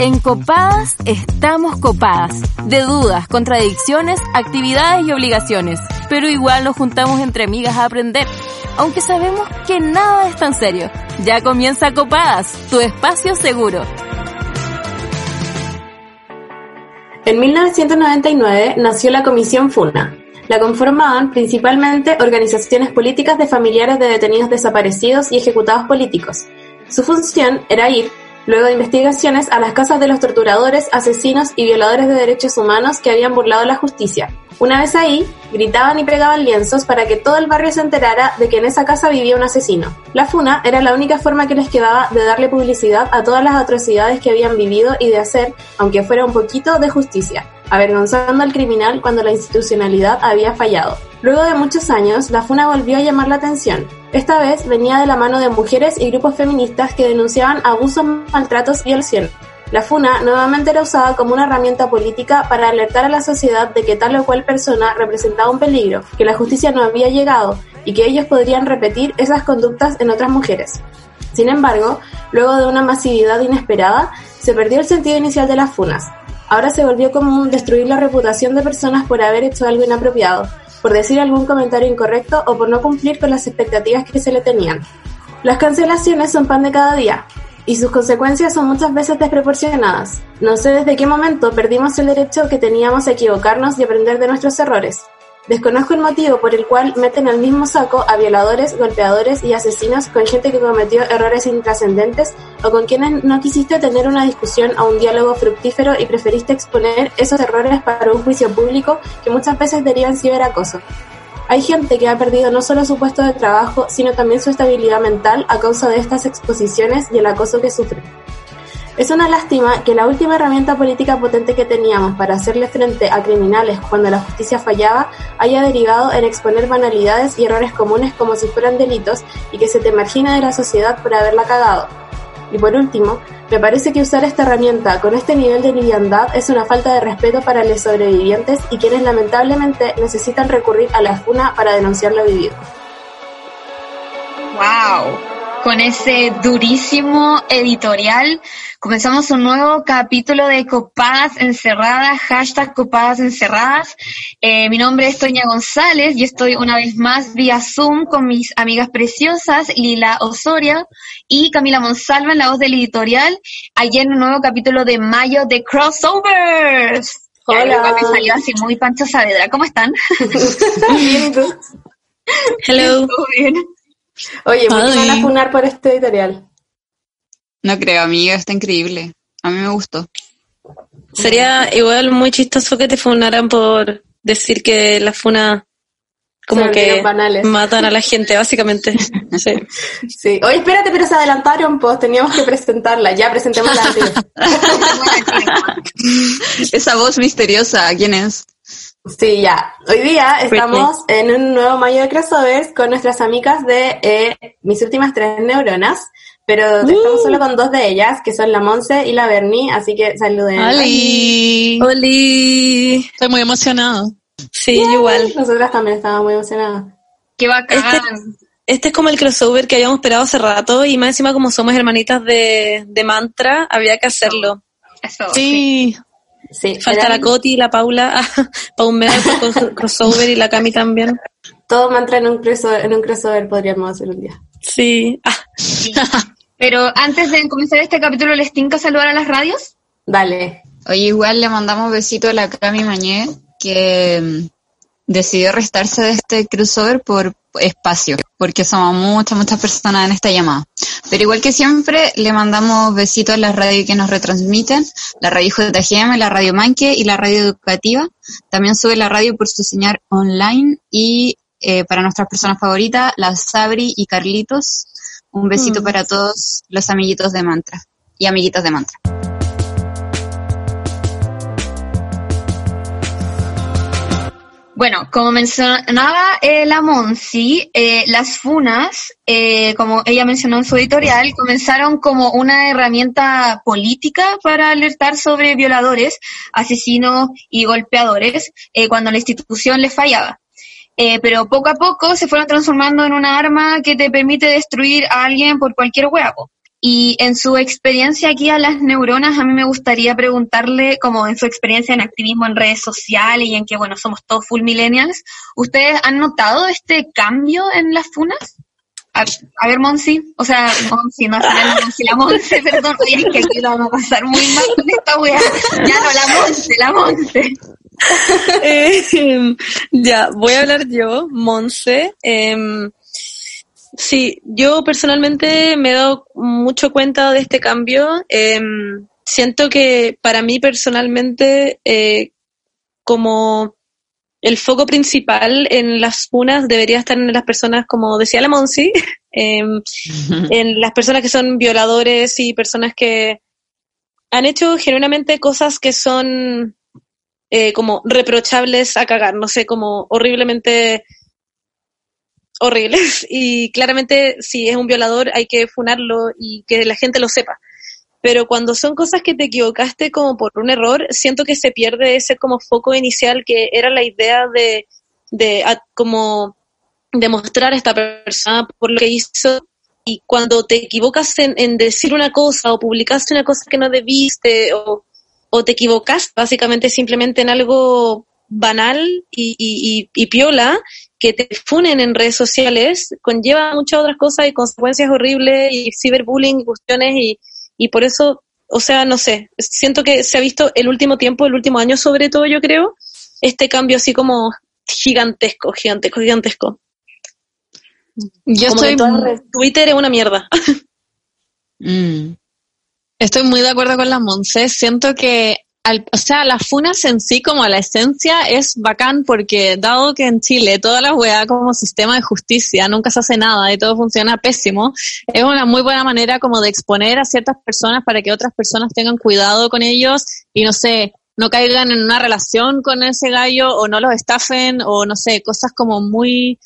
En Copadas estamos copadas. De dudas, contradicciones, actividades y obligaciones. Pero igual nos juntamos entre amigas a aprender. Aunque sabemos que nada es tan serio. Ya comienza Copadas, tu espacio seguro. En 1999 nació la Comisión FUNA. La conformaban principalmente organizaciones políticas de familiares de detenidos desaparecidos y ejecutados políticos. Su función era ir, luego de investigaciones, a las casas de los torturadores, asesinos y violadores de derechos humanos que habían burlado la justicia. Una vez ahí, gritaban y pegaban lienzos para que todo el barrio se enterara de que en esa casa vivía un asesino. La FUNA era la única forma que les quedaba de darle publicidad a todas las atrocidades que habían vivido y de hacer, aunque fuera un poquito, de justicia, avergonzando al criminal cuando la institucionalidad había fallado. Luego de muchos años, la FUNA volvió a llamar la atención. Esta vez venía de la mano de mujeres y grupos feministas que denunciaban abusos, maltratos y violaciones. La FUNA nuevamente era usada como una herramienta política para alertar a la sociedad de que tal o cual persona representaba un peligro, que la justicia no había llegado y que ellos podrían repetir esas conductas en otras mujeres. Sin embargo, luego de una masividad inesperada, se perdió el sentido inicial de las FUNAS. Ahora se volvió común destruir la reputación de personas por haber hecho algo inapropiado, por decir algún comentario incorrecto o por no cumplir con las expectativas que se le tenían. Las cancelaciones son pan de cada día, y sus consecuencias son muchas veces desproporcionadas. No sé desde qué momento perdimos el derecho que teníamos a equivocarnos y aprender de nuestros errores. Desconozco el motivo por el cual meten al mismo saco a violadores, golpeadores y asesinos con gente que cometió errores intrascendentes o con quienes no quisiste tener una discusión o un diálogo fructífero y preferiste exponer esos errores para un juicio público que muchas veces derivan ciberacoso. Hay gente que ha perdido no solo su puesto de trabajo, sino también su estabilidad mental a causa de estas exposiciones y el acoso que sufren. Es una lástima que la última herramienta política potente que teníamos para hacerle frente a criminales cuando la justicia fallaba haya derivado en exponer banalidades y errores comunes como si fueran delitos y que se te margina de la sociedad por haberla cagado. Y por último, me parece que usar esta herramienta con este nivel de liviandad es una falta de respeto para los sobrevivientes y quienes lamentablemente necesitan recurrir a la FUNA para denunciar lo vivido. ¡Wow! Con ese durísimo editorial comenzamos un nuevo capítulo de Copadas Encerradas, hashtag Copadas Encerradas. Eh, mi nombre es Toña González y estoy una vez más vía Zoom con mis amigas preciosas Lila Osoria y Camila Monsalva en la voz del editorial. Ayer en un nuevo capítulo de mayo de Crossovers. Hola. Me salió así muy Pancho Saavedra. ¿Cómo están? Bien, ¿y tú? Hello. ¿Todo bien? Oye, ¿por qué van a funar por este editorial? No creo, amiga, está increíble. A mí me gustó. Sería igual muy chistoso que te funaran por decir que las funas como que banales. matan a la gente, básicamente. Sí. Sí. Oye, espérate, pero se adelantaron, pues teníamos que presentarla. Ya, presentémosla. Esa voz misteriosa, ¿quién es? Sí, ya. Hoy día estamos en un nuevo mayo de crossovers con nuestras amigas de eh, mis últimas tres neuronas, pero estamos solo con dos de ellas, que son la Monse y la Bernie, así que saluden. ¡Ali! Oli. Estoy muy emocionado. Sí, igual. Nosotras también estamos muy emocionadas. ¡Qué bacán! Este es como el crossover que habíamos esperado hace rato y más encima como somos hermanitas de, de mantra, había que hacerlo. Eso, Sí. Sí, Falta era la Coti, la Paula, para un crossover y la Cami también. todo mantra en un crossover, en un crossover podríamos hacer un día. Sí. Ah, Pero antes de comenzar este capítulo, ¿les tinca saludar a las radios? Dale. Oye, igual le mandamos besito a la Cami Mañé, que decidió restarse de este crossover por espacio, porque somos muchas, muchas personas en esta llamada. Pero igual que siempre, le mandamos besitos a las radios que nos retransmiten, la radio JGM, la radio Manque y la radio educativa. También sube la radio por su señal online y eh, para nuestras personas favoritas, la Sabri y Carlitos. Un besito para todos los amiguitos de Mantra y amiguitas de Mantra. Bueno, como mencionaba eh, la Monsi, eh, las funas, eh, como ella mencionó en su editorial, comenzaron como una herramienta política para alertar sobre violadores, asesinos y golpeadores eh, cuando la institución les fallaba. Eh, pero poco a poco se fueron transformando en una arma que te permite destruir a alguien por cualquier huevo. Y en su experiencia aquí a las neuronas, a mí me gustaría preguntarle, como en su experiencia en activismo en redes sociales y en que, bueno, somos todos full millennials, ¿ustedes han notado este cambio en las funas? A, a ver, Monsi, o sea, Monsi, no, no la Monsi, la Monse, perdón, oye, es que aquí lo vamos a pasar muy mal con esta wea. Ya no, la Monse, la Monse. Eh, ya, voy a hablar yo, Monse. Em, sí, yo personalmente me he dado mucho cuenta de este cambio. Em, siento que para mí personalmente, eh, como el foco principal en las funas debería estar en las personas, como decía la Monsi, em, en las personas que son violadores y personas que han hecho genuinamente cosas que son eh, como reprochables a cagar, no sé, como horriblemente horribles. Y claramente si es un violador hay que funarlo y que la gente lo sepa. Pero cuando son cosas que te equivocaste como por un error, siento que se pierde ese como foco inicial que era la idea de, de a- como demostrar a esta persona por lo que hizo y cuando te equivocas en, en decir una cosa o publicaste una cosa que no debiste o, o te equivocas básicamente simplemente en algo banal y, y, y, y piola que te funen en redes sociales conlleva muchas otras cosas y consecuencias horribles y ciberbullying y cuestiones y, y por eso, o sea, no sé, siento que se ha visto el último tiempo, el último año sobre todo yo creo, este cambio así como gigantesco, gigantesco, gigantesco. Yo Como estoy, Twitter es una mierda. Mm. estoy muy de acuerdo con la Monse. Siento que, al- o sea, las funas en sí, como la esencia, es bacán porque, dado que en Chile toda la weá como sistema de justicia nunca se hace nada y todo funciona pésimo, es una muy buena manera como de exponer a ciertas personas para que otras personas tengan cuidado con ellos y no sé, no caigan en una relación con ese gallo o no los estafen o no sé, cosas como muy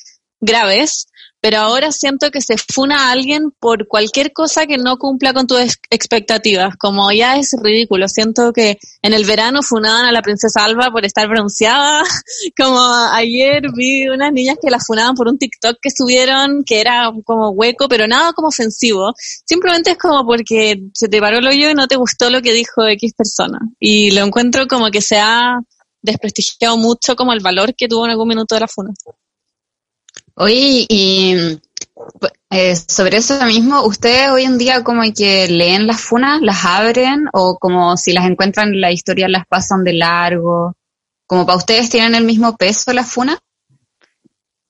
graves. Pero ahora siento que se funa a alguien por cualquier cosa que no cumpla con tus ex- expectativas, como ya es ridículo. Siento que en el verano funaban a la princesa Alba por estar bronceada, como ayer vi unas niñas que la funaban por un TikTok que subieron que era como hueco, pero nada como ofensivo. Simplemente es como porque se te paró el hoyo y no te gustó lo que dijo X persona. Y lo encuentro como que se ha desprestigiado mucho como el valor que tuvo en algún minuto de la funa. Oye, y eh, sobre eso mismo, ¿ustedes hoy en día como que leen las funas, las abren o como si las encuentran en la historia las pasan de largo? ¿Como para ustedes tienen el mismo peso las funas?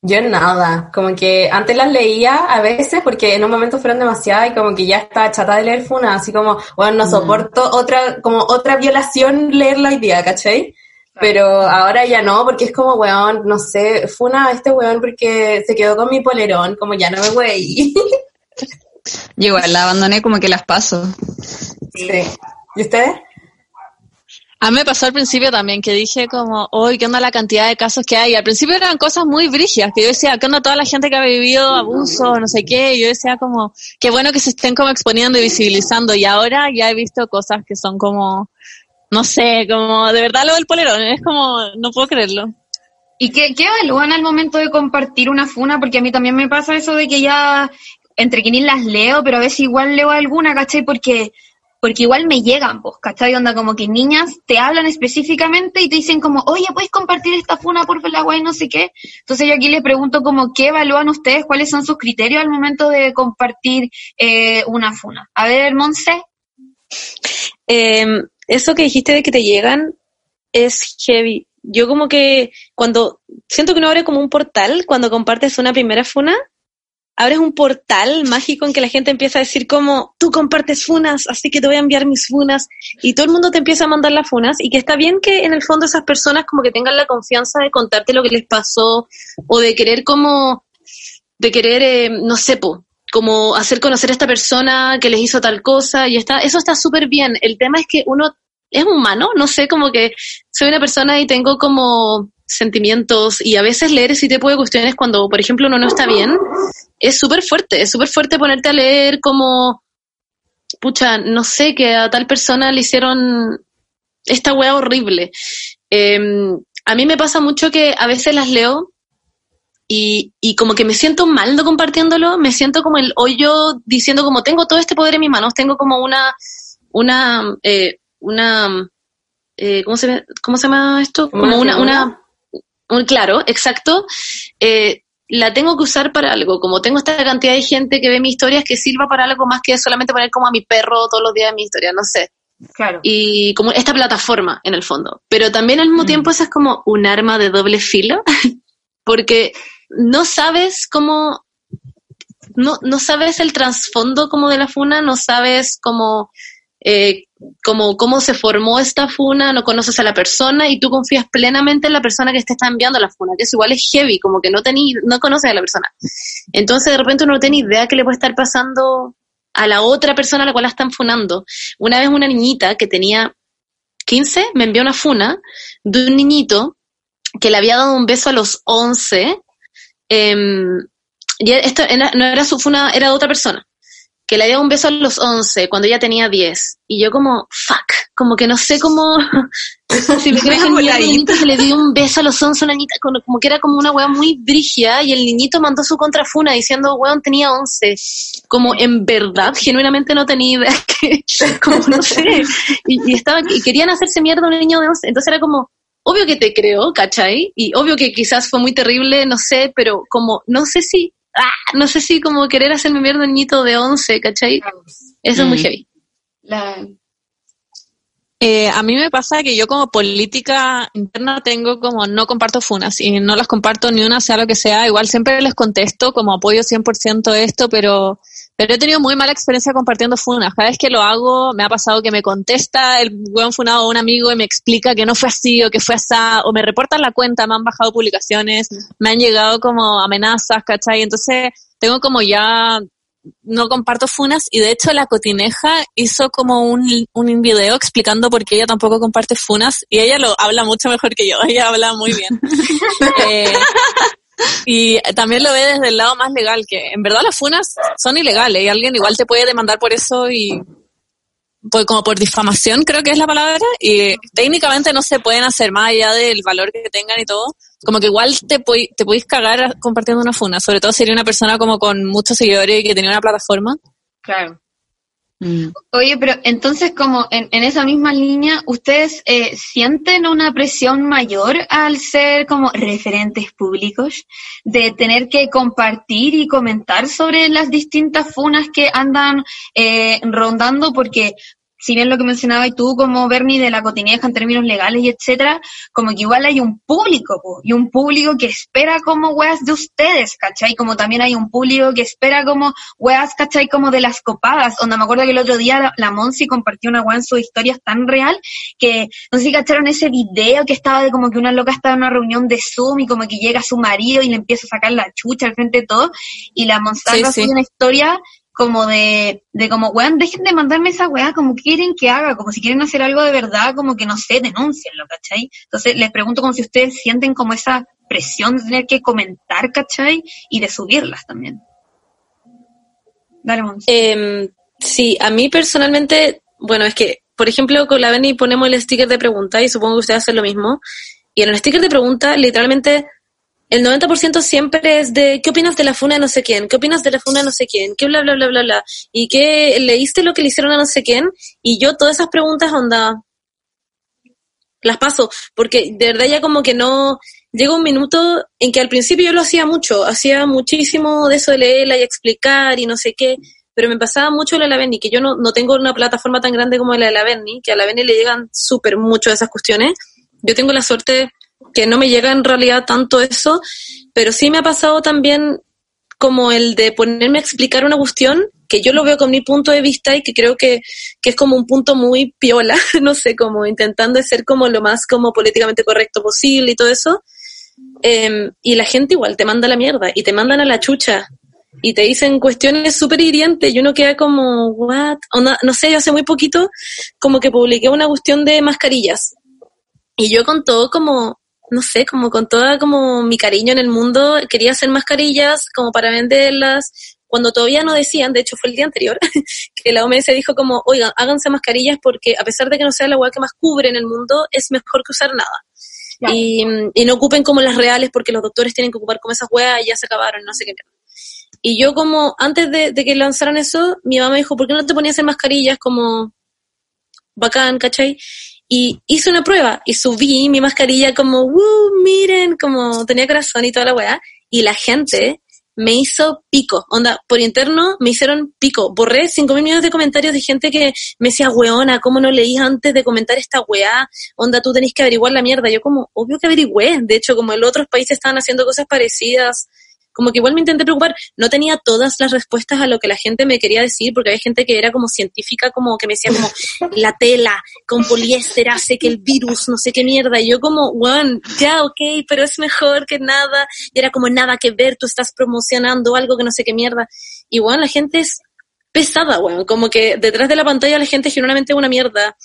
Yo nada, como que antes las leía a veces porque en un momento fueron demasiadas y como que ya estaba chata de leer Funa, así como, bueno, no soporto otra, como otra violación leerla hoy día, ¿cachai? Pero ahora ya no, porque es como, weón, no sé, Funa a este weón porque se quedó con mi polerón, como ya no me wey. Yo igual la abandoné como que las paso. sí. ¿Y ustedes? A mí me pasó al principio también que dije como, hoy ¿qué onda la cantidad de casos que hay? Al principio eran cosas muy brígidas, que yo decía, ¿qué onda toda la gente que ha vivido abuso, no sé qué? Y yo decía como, qué bueno que se estén como exponiendo y visibilizando. Y ahora ya he visto cosas que son como, no sé, como de verdad lo del polerón, es como, no puedo creerlo. ¿Y qué, qué evalúan al momento de compartir una funa? Porque a mí también me pasa eso de que ya entre quienes las leo, pero a veces igual leo alguna, ¿cachai? Porque, porque igual me llegan, pues, ¿cachai? Onda como que niñas te hablan específicamente y te dicen como, oye, ¿puedes compartir esta funa por la guay, no sé qué? Entonces yo aquí les pregunto como, ¿qué evalúan ustedes? ¿Cuáles son sus criterios al momento de compartir eh, una funa? A ver, Monse. Eh, eso que dijiste de que te llegan es heavy. Yo como que cuando siento que uno abre como un portal, cuando compartes una primera funa, abres un portal mágico en que la gente empieza a decir como, tú compartes funas, así que te voy a enviar mis funas, y todo el mundo te empieza a mandar las funas, y que está bien que en el fondo esas personas como que tengan la confianza de contarte lo que les pasó, o de querer como, de querer, eh, no sé, como hacer conocer a esta persona que les hizo tal cosa, y está, eso está súper bien. El tema es que uno es humano, no sé, como que soy una persona y tengo como sentimientos y a veces leer ese tipo de cuestiones cuando, por ejemplo, uno no está bien, es súper fuerte, es súper fuerte ponerte a leer como, pucha, no sé, que a tal persona le hicieron esta wea horrible. Eh, a mí me pasa mucho que a veces las leo y, y como que me siento mal no compartiéndolo, me siento como el hoyo diciendo como tengo todo este poder en mis manos, tengo como una, una, eh, una, eh, ¿cómo, se, ¿cómo se llama esto? ¿Como una, una, un, claro, exacto, eh, la tengo que usar para algo, como tengo esta cantidad de gente que ve mis historias que sirva para algo más que solamente poner como a mi perro todos los días de mi historia, no sé Claro. y como esta plataforma en el fondo. Pero también al mismo Mm. tiempo esa es como un arma de doble filo, porque no sabes cómo, no, no sabes el trasfondo como de la funa, no sabes cómo, eh, cómo, cómo se formó esta funa, no conoces a la persona y tú confías plenamente en la persona que te está enviando la funa, que eso igual es heavy, como que no, tení, no conoces a la persona. Entonces de repente uno no tiene idea qué le puede estar pasando a la otra persona a la cual la están funando. Una vez una niñita que tenía 15 me envió una funa de un niñito que le había dado un beso a los 11. em, y esto no era su funa, era de otra persona. Que le había dado un beso a los 11 cuando ella tenía 10. Y yo como, fuck, como que no sé cómo... si me creo que el niñito que le dio un beso a los 11 a una niñita, como, que era como una weá muy brígida y el niñito mandó su contrafuna diciendo, weón, tenía 11 como en verdad, genuinamente no tenía idea que, como no sé, y, y estaba, y querían hacerse mierda a un niño de 11, entonces era como, obvio que te creo, ¿cachai? Y obvio que quizás fue muy terrible, no sé, pero como, no sé si, ah, no sé si como querer hacerme mierda un niñito de 11, ¿cachai? Eso es muy Mm. heavy. La- Eh, a mí me pasa que yo como política interna tengo como no comparto funas y no las comparto ni una sea lo que sea. Igual siempre les contesto como apoyo 100% esto, pero, pero he tenido muy mala experiencia compartiendo funas. Cada vez que lo hago me ha pasado que me contesta el buen funado o un amigo y me explica que no fue así o que fue así, o me reportan la cuenta, me han bajado publicaciones, me han llegado como amenazas, ¿cachai? Entonces tengo como ya no comparto funas y de hecho la cotineja hizo como un, un video explicando por qué ella tampoco comparte funas y ella lo habla mucho mejor que yo, ella habla muy bien. Eh, y también lo ve desde el lado más legal, que en verdad las funas son ilegales y alguien igual te puede demandar por eso y pues como por difamación creo que es la palabra y técnicamente no se pueden hacer más allá del valor que tengan y todo como que igual te, te podéis cagar compartiendo una funa, sobre todo si eres una persona como con muchos seguidores y que tenía una plataforma. claro. Mm. Oye, pero entonces como en, en esa misma línea, ¿ustedes eh, sienten una presión mayor al ser como referentes públicos de tener que compartir y comentar sobre las distintas funas que andan eh, rondando? Porque si bien lo que mencionabas tú como Bernie de la cotineja en términos legales y etcétera, como que igual hay un público, po, y un público que espera como weas de ustedes, ¿cachai? Como también hay un público que espera como weas, ¿cachai? Como de las copadas, donde me acuerdo que el otro día la, la Monsi compartió una wea en sus historias tan real que, no sé si cacharon ese video que estaba de como que una loca estaba en una reunión de Zoom y como que llega su marido y le empieza a sacar la chucha al frente de todo, y la Monsalva Sí, sí. una historia como de, de como, weón, dejen de mandarme esa weá, como quieren que haga, como si quieren hacer algo de verdad, como que no sé, denúncienlo, ¿cachai? Entonces les pregunto como si ustedes sienten como esa presión de tener que comentar, ¿cachai? Y de subirlas también. Dale. Eh, sí, a mí personalmente, bueno, es que, por ejemplo, con la Benny ponemos el sticker de pregunta y supongo que ustedes hacen lo mismo. Y en el sticker de pregunta, literalmente, el 90% siempre es de ¿qué opinas de la funa de no sé quién? ¿Qué opinas de la funa de no sé quién? ¿Qué bla, bla, bla, bla, bla? ¿Y qué leíste lo que le hicieron a no sé quién? Y yo todas esas preguntas, onda, las paso, porque de verdad ya como que no, llega un minuto en que al principio yo lo hacía mucho, hacía muchísimo de eso de leerla y explicar y no sé qué, pero me pasaba mucho la de la Benny, que yo no, no tengo una plataforma tan grande como la de la Benny, que a la Benny le llegan súper mucho esas cuestiones. Yo tengo la suerte que no me llega en realidad tanto eso, pero sí me ha pasado también como el de ponerme a explicar una cuestión que yo lo veo con mi punto de vista y que creo que, que es como un punto muy piola, no sé, como intentando ser como lo más como políticamente correcto posible y todo eso. Eh, y la gente igual te manda la mierda y te mandan a la chucha y te dicen cuestiones súper hirientes y uno queda como, what? Onda, no sé, yo hace muy poquito como que publiqué una cuestión de mascarillas y yo con todo como, no sé, como con toda como mi cariño en el mundo, quería hacer mascarillas como para venderlas, cuando todavía no decían, de hecho fue el día anterior, que la OMS dijo como, oigan, háganse mascarillas porque a pesar de que no sea la hueá que más cubre en el mundo, es mejor que usar nada. y, y no ocupen como las reales porque los doctores tienen que ocupar como esas weas y ya se acabaron, no sé qué. Y yo como, antes de, de que lanzaran eso, mi mamá me dijo, ¿por qué no te ponías en mascarillas como bacán, ¿cachai? Y hice una prueba y subí mi mascarilla como, ¡uh! Miren, como tenía corazón y toda la weá. Y la gente me hizo pico. Onda, por interno me hicieron pico. Borré cinco mil millones de comentarios de gente que me decía, weona, ¿cómo no leí antes de comentar esta weá? Onda, tú tenés que averiguar la mierda. Yo como, obvio que averigüé. De hecho, como en otros países estaban haciendo cosas parecidas, como que igual me intenté preocupar. No tenía todas las respuestas a lo que la gente me quería decir, porque había gente que era como científica, como que me decía como, la tela con poliéster hace que el virus, no sé qué mierda. Y yo como, weón, ya, ok, pero es mejor que nada. Y era como, nada que ver, tú estás promocionando algo que no sé qué mierda. Y weón, la gente es pesada, weón. Como que detrás de la pantalla la gente es generalmente una mierda.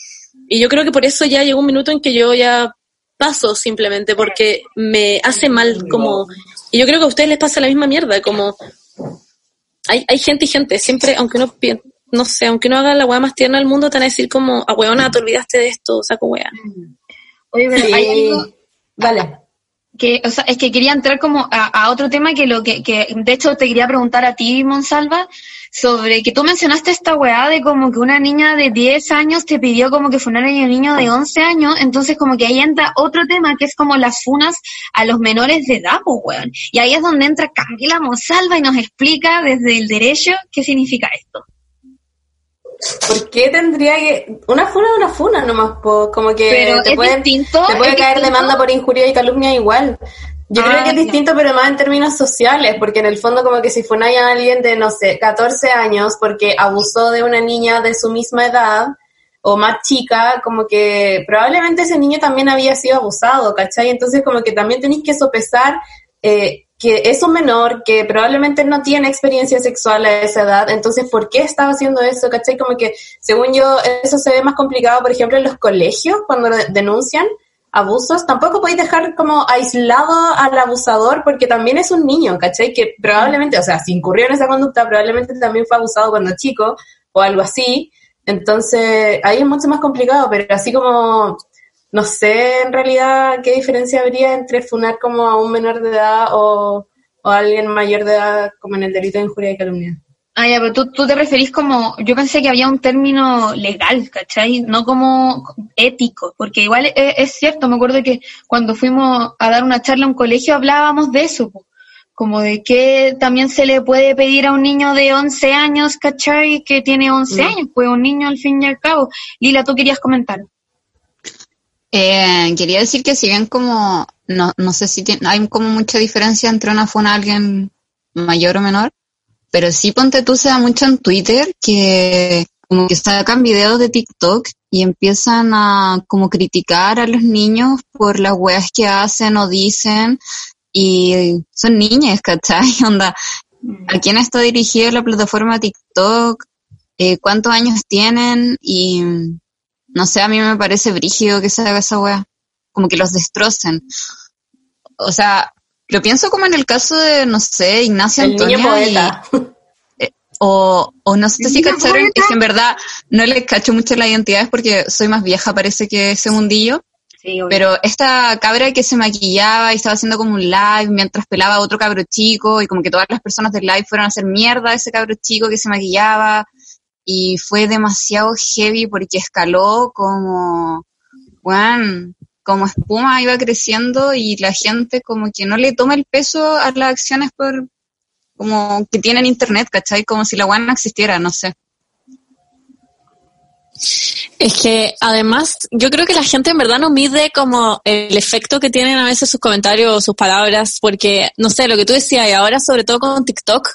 Y yo creo que por eso ya llegó un minuto en que yo ya paso simplemente, porque me hace mal como... Y yo creo que a ustedes les pasa la misma mierda, como... Hay, hay gente y gente, siempre, aunque no pi- no sé, aunque no haga la weá más tierna del mundo, te van a decir como, ah, weona, te olvidaste de esto, saco weá. Oye, pero hay algo Vale. que, o sea, es que quería entrar como a, a otro tema que lo que, que, de hecho, te quería preguntar a ti, Monsalva, sobre que tú mencionaste esta weá de como que una niña de 10 años te pidió como que funara a un niño de 11 años, entonces como que ahí entra otro tema que es como las funas a los menores de edad, pues weón. Y ahí es donde entra Camila Monsalva y nos explica desde el derecho qué significa esto. ¿Por qué tendría que.? Una funa es una funa nomás, po. como que Pero te, es pueden- distinto, te puede caer distinto. demanda por injuria y calumnia igual. Yo Ah, creo que es ya. distinto, pero más en términos sociales, porque en el fondo, como que si funáis a alguien de, no sé, 14 años porque abusó de una niña de su misma edad o más chica, como que probablemente ese niño también había sido abusado, ¿cachai? Entonces, como que también tenéis que sopesar eh, que es un menor que probablemente no tiene experiencia sexual a esa edad, entonces, ¿por qué estaba haciendo eso? ¿Cachai? Como que, según yo, eso se ve más complicado, por ejemplo, en los colegios, cuando de- denuncian abusos, tampoco podéis dejar como aislado al abusador porque también es un niño, ¿cachai? Que probablemente, o sea, si incurrió en esa conducta, probablemente también fue abusado cuando chico o algo así. Entonces, ahí es mucho más complicado, pero así como, no sé en realidad qué diferencia habría entre funar como a un menor de edad o, o a alguien mayor de edad como en el delito de injuria y calumnia. Ah, ya, pero tú, tú te referís como, yo pensé que había un término legal, ¿cachai? No como ético, porque igual es, es cierto, me acuerdo que cuando fuimos a dar una charla a un colegio hablábamos de eso, po. como de que también se le puede pedir a un niño de 11 años, ¿cachai? Que tiene 11 Mm. años, pues un niño al fin y al cabo. Lila, tú querías comentar. Eh, quería decir que si bien como, no, no sé si tiene- hay como mucha diferencia entre una funa a alguien mayor o menor, pero sí ponte tú se da mucho en Twitter que como que sacan videos de TikTok y empiezan a como criticar a los niños por las weas que hacen o dicen y son niñas, ¿cachai? Onda, ¿a quién está dirigida la plataforma TikTok? Eh, ¿Cuántos años tienen? Y no sé, a mí me parece brígido que se haga esa wea. Como que los destrocen. O sea, lo pienso como en el caso de, no sé, Ignacia El niño y, poeta. o, o no sé ¿El si cacharon, poeta? es que en verdad no les cacho mucho las identidades porque soy más vieja, parece que ese mundillo. Sí, Pero esta cabra que se maquillaba y estaba haciendo como un live mientras pelaba a otro cabro chico y como que todas las personas del live fueron a hacer mierda a ese cabro chico que se maquillaba y fue demasiado heavy porque escaló como, bueno, como espuma iba creciendo y la gente como que no le toma el peso a las acciones por como que tienen internet, ¿cachai? Como si la weá no existiera, no sé. Es que además yo creo que la gente en verdad no mide como el efecto que tienen a veces sus comentarios o sus palabras, porque no sé, lo que tú decías y ahora sobre todo con TikTok,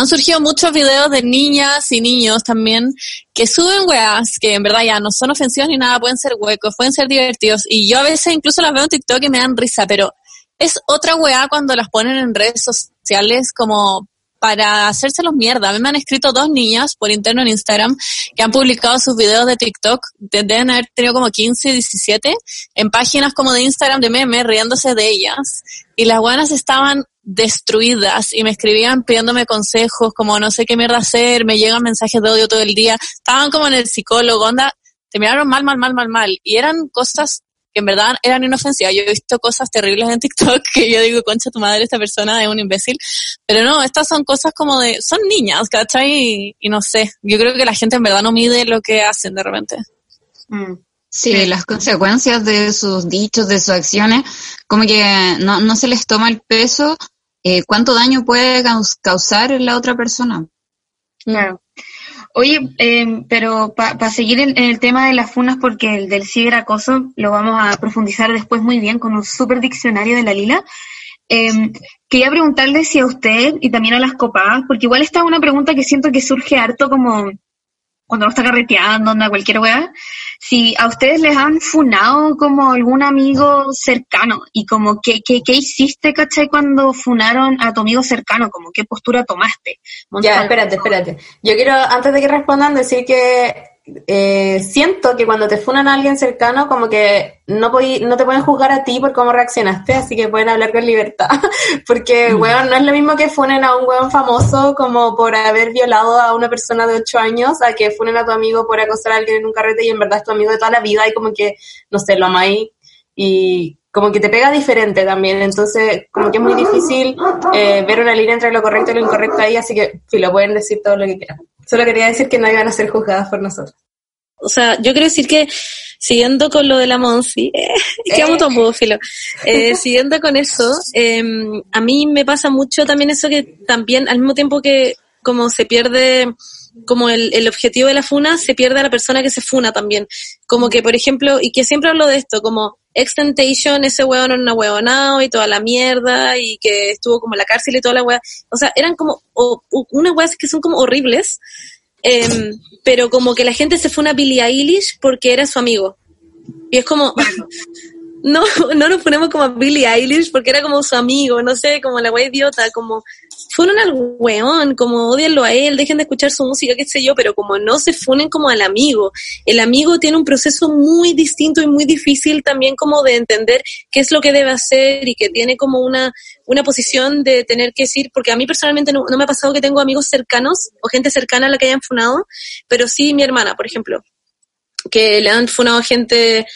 han surgido muchos videos de niñas y niños también que suben weas que en verdad ya no son ofensivos ni nada, pueden ser huecos, pueden ser divertidos y yo a veces incluso las veo en TikTok y me dan risa, pero es otra wea cuando las ponen en redes sociales como para hacérselos mierda. A mí me han escrito dos niñas por interno en Instagram que han publicado sus videos de TikTok, de- deben haber tenido como 15, 17, en páginas como de Instagram de memes, riéndose de ellas. Y las buenas estaban destruidas y me escribían pidiéndome consejos, como no sé qué mierda hacer, me llegan mensajes de odio todo el día. Estaban como en el psicólogo, onda, te miraron mal, mal, mal, mal, mal. Y eran cosas que en verdad eran inofensivas. Yo he visto cosas terribles en TikTok que yo digo, concha, tu madre, esta persona es un imbécil. Pero no, estas son cosas como de, son niñas, ¿cachai? Y, y no sé, yo creo que la gente en verdad no mide lo que hacen de repente. Mm. Sí, las consecuencias de sus dichos, de sus acciones, como que no, no se les toma el peso, eh, cuánto daño puede causar en la otra persona. Claro. Oye, eh, pero para seguir en, el tema de las funas, porque el del ciberacoso lo vamos a profundizar después muy bien con un super diccionario de la Lila. Eh, quería preguntarle si a usted y también a las copadas, porque igual esta es una pregunta que siento que surge harto como cuando uno está carreteando, anda cualquier weá, si a ustedes les han funado como algún amigo cercano y como qué, qué, qué hiciste, ¿cachai? Cuando funaron a tu amigo cercano, como qué postura tomaste. Ya, espérate, espérate. Yo quiero, antes de que respondan, decir que eh, siento que cuando te funan a alguien cercano, como que no, no te pueden juzgar a ti por cómo reaccionaste, así que pueden hablar con libertad. Porque, mm. weón, no es lo mismo que funen a un weón famoso como por haber violado a una persona de 8 años, a que funen a tu amigo por acosar a alguien en un carrete y en verdad es tu amigo de toda la vida y como que, no sé, lo amáis y como que te pega diferente también, entonces como que es muy difícil eh, ver una línea entre lo correcto y lo incorrecto ahí, así que si lo pueden decir todo lo que quieran. Solo quería decir que no iban a ser juzgadas por nosotros. O sea, yo quiero decir que siguiendo con lo de la Monsi, eh, que amo eh. eh, siguiendo con eso, em, a mí me pasa mucho también eso que también al mismo tiempo que como se pierde como el, el objetivo de la funa, se pierde a la persona que se funa también. Como que, por ejemplo, y que siempre hablo de esto, como Extentation, ese hueón era una huevonao y toda la mierda y que estuvo como en la cárcel y toda la hueá. O sea, eran como o, unas hueás que son como horribles, em, pero como que la gente se fue a Billie Eilish porque era su amigo. Y es como, no, no nos ponemos como a Billie Eilish porque era como su amigo, no sé, como la wea idiota, como fueron al weón, como odienlo a él, dejen de escuchar su música, qué sé yo, pero como no se funen como al amigo. El amigo tiene un proceso muy distinto y muy difícil también como de entender qué es lo que debe hacer y que tiene como una, una posición de tener que decir, porque a mí personalmente no, no me ha pasado que tengo amigos cercanos o gente cercana a la que hayan funado, pero sí mi hermana, por ejemplo, que le han funado gente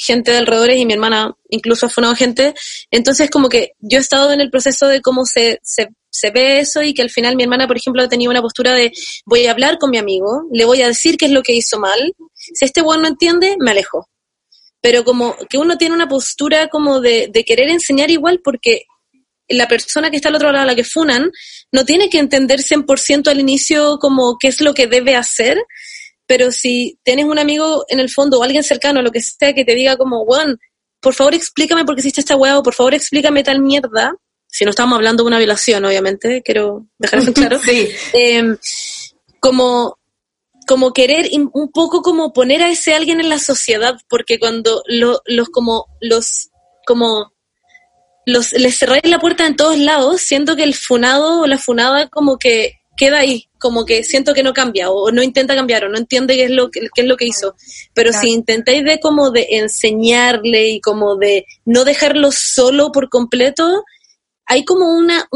gente de alrededores y mi hermana incluso ha funado gente. Entonces, como que yo he estado en el proceso de cómo se, se, se ve eso y que al final mi hermana, por ejemplo, ha tenido una postura de voy a hablar con mi amigo, le voy a decir qué es lo que hizo mal. Si este weón no entiende, me alejo. Pero como que uno tiene una postura como de, de querer enseñar igual porque la persona que está al otro lado, la que funan, no tiene que entender 100% al inicio como qué es lo que debe hacer, pero si tienes un amigo en el fondo o alguien cercano, lo que sea, que te diga como, weón, por favor explícame por qué hiciste esta weá o por favor explícame tal mierda, si no estamos hablando de una violación, obviamente, quiero dejar eso claro, sí. Em, como, como querer un poco como poner a ese alguien en la sociedad, porque cuando los como los como los les cerráis la puerta en todos lados, siento que el funado o la funada como que queda ahí, como que siento que no cambia o no intenta cambiar o no entiende qué es lo que, qué es lo que hizo. Pero si intentáis de como de enseñarle y como de no dejarlo solo por completo, hay como una,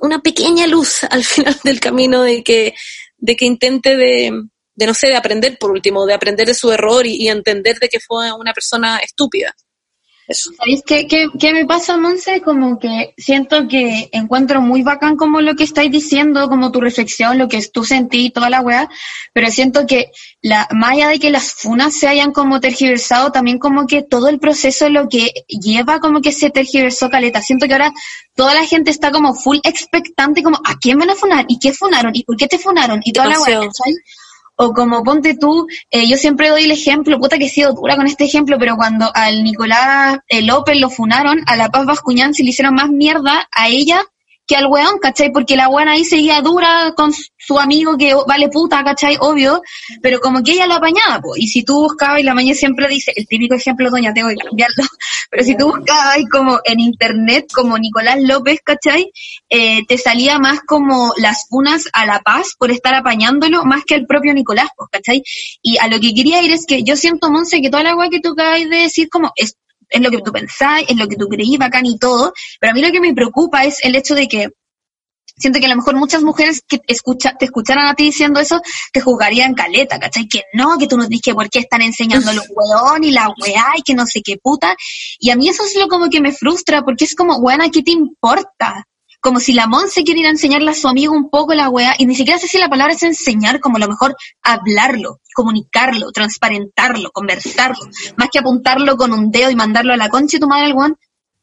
una pequeña luz al final del camino de que, de que intente de, de, no sé, de aprender por último, de aprender de su error y, y entender de que fue una persona estúpida. ¿Sabéis qué, qué, me pasa, Monse? Como que siento que encuentro muy bacán como lo que estáis diciendo, como tu reflexión, lo que tú sentí, toda la weá, pero siento que la, más allá de que las funas se hayan como tergiversado, también como que todo el proceso lo que lleva como que se tergiversó caleta. Siento que ahora toda la gente está como full expectante, como ¿a quién van a funar? ¿Y qué funaron? ¿Y por qué te funaron? Y toda la weá, o como ponte tú, eh, yo siempre doy el ejemplo, puta que he sido dura con este ejemplo, pero cuando al Nicolás eh, López lo funaron, a la Paz Bascuñán se le hicieron más mierda a ella que al weón, ¿cachai? Porque la buena ahí seguía dura con su amigo que vale puta, ¿cachai? Obvio, pero como que ella lo apañaba, pues. Y si tú buscabas, y la mañana siempre dice, el típico ejemplo, doña, tengo que cambiarlo, pero si tú buscabas como en internet, como Nicolás López, ¿cachai? Eh, te salía más como las unas a la paz por estar apañándolo, más que el propio Nicolás, ¿cachai? Y a lo que quería ir es que yo siento, Monse, que toda la agua que tú acabas de decir, como, es es lo que tú pensáis, es lo que tú creí, bacán y todo, pero a mí lo que me preocupa es el hecho de que Siento que a lo mejor muchas mujeres que escucha, te escucharan a ti diciendo eso, te juzgarían caleta, ¿cachai? Que no, que tú no dices que por qué están enseñando los weón y la weá y que no sé qué puta. Y a mí eso es lo como que me frustra, porque es como, weón, qué te importa? Como si la Mon se quiere ir a enseñarle a su amigo un poco la weá, y ni siquiera sé si la palabra es enseñar, como a lo mejor hablarlo, comunicarlo, transparentarlo, conversarlo, más que apuntarlo con un dedo y mandarlo a la concha y tu madre al weón,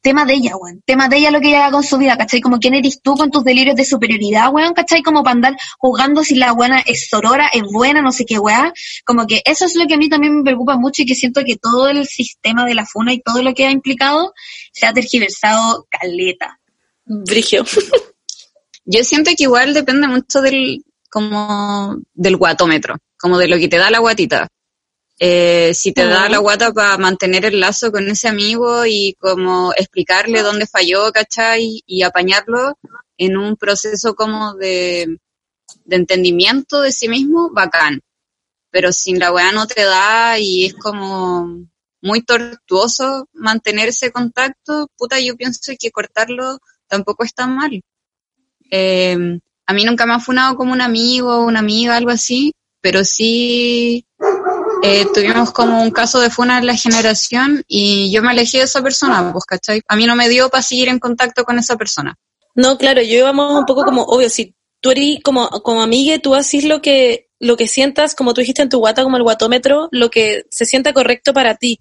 tema de ella, weón. Tema de ella lo que ella haga con su vida, ¿cachai? Como quién eres tú con tus delirios de superioridad, weón, ¿cachai? Como para andar jugando si la buena es sorora, es buena, no sé qué, weá. Como que eso es lo que a mí también me preocupa mucho y que siento que todo el sistema de la FUNA y todo lo que ha implicado se ha tergiversado caleta. Brigio. Yo siento que igual depende mucho del, como, del guatómetro, como de lo que te da la guatita. Eh, si te da la guata para mantener el lazo con ese amigo y como explicarle dónde falló, ¿cachai? Y apañarlo en un proceso como de, de entendimiento de sí mismo, bacán. Pero sin la weá no te da y es como muy tortuoso mantener ese contacto, puta, yo pienso que cortarlo tampoco está mal. Eh, a mí nunca me ha funado como un amigo una amiga, algo así, pero sí eh, tuvimos como un caso de funa en la generación y yo me alejé de esa persona, pues, ¿cachai? A mí no me dio para seguir en contacto con esa persona. No, claro, yo íbamos un poco como, obvio, si tú eres como, como amiga, tú haces lo que, lo que sientas, como tú dijiste en tu guata, como el guatómetro, lo que se sienta correcto para ti.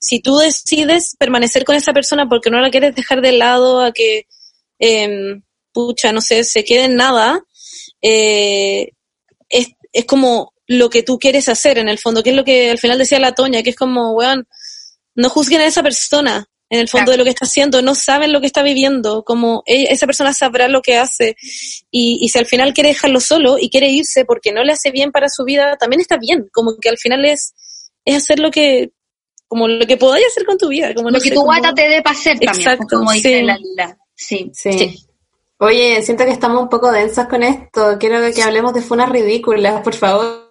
Si tú decides permanecer con esa persona porque no la quieres dejar de lado a que, eh, pucha, no sé, se quede en nada, eh, es, es como lo que tú quieres hacer en el fondo, que es lo que al final decía la Toña, que es como, weón, no juzguen a esa persona en el fondo de lo que está haciendo, no saben lo que está viviendo, como e, esa persona sabrá lo que hace y, y si al final quiere dejarlo solo y quiere irse porque no le hace bien para su vida, también está bien, como que al final es, es hacer lo que, como lo que podáis hacer con tu vida. Como lo que tu como- guata te dé para hacer también, Exacto, como dice sí. la Lila. Sí. Sí. Oye, siento que estamos un poco densas con esto. Quiero que hablemos de funas ridículas, por favor.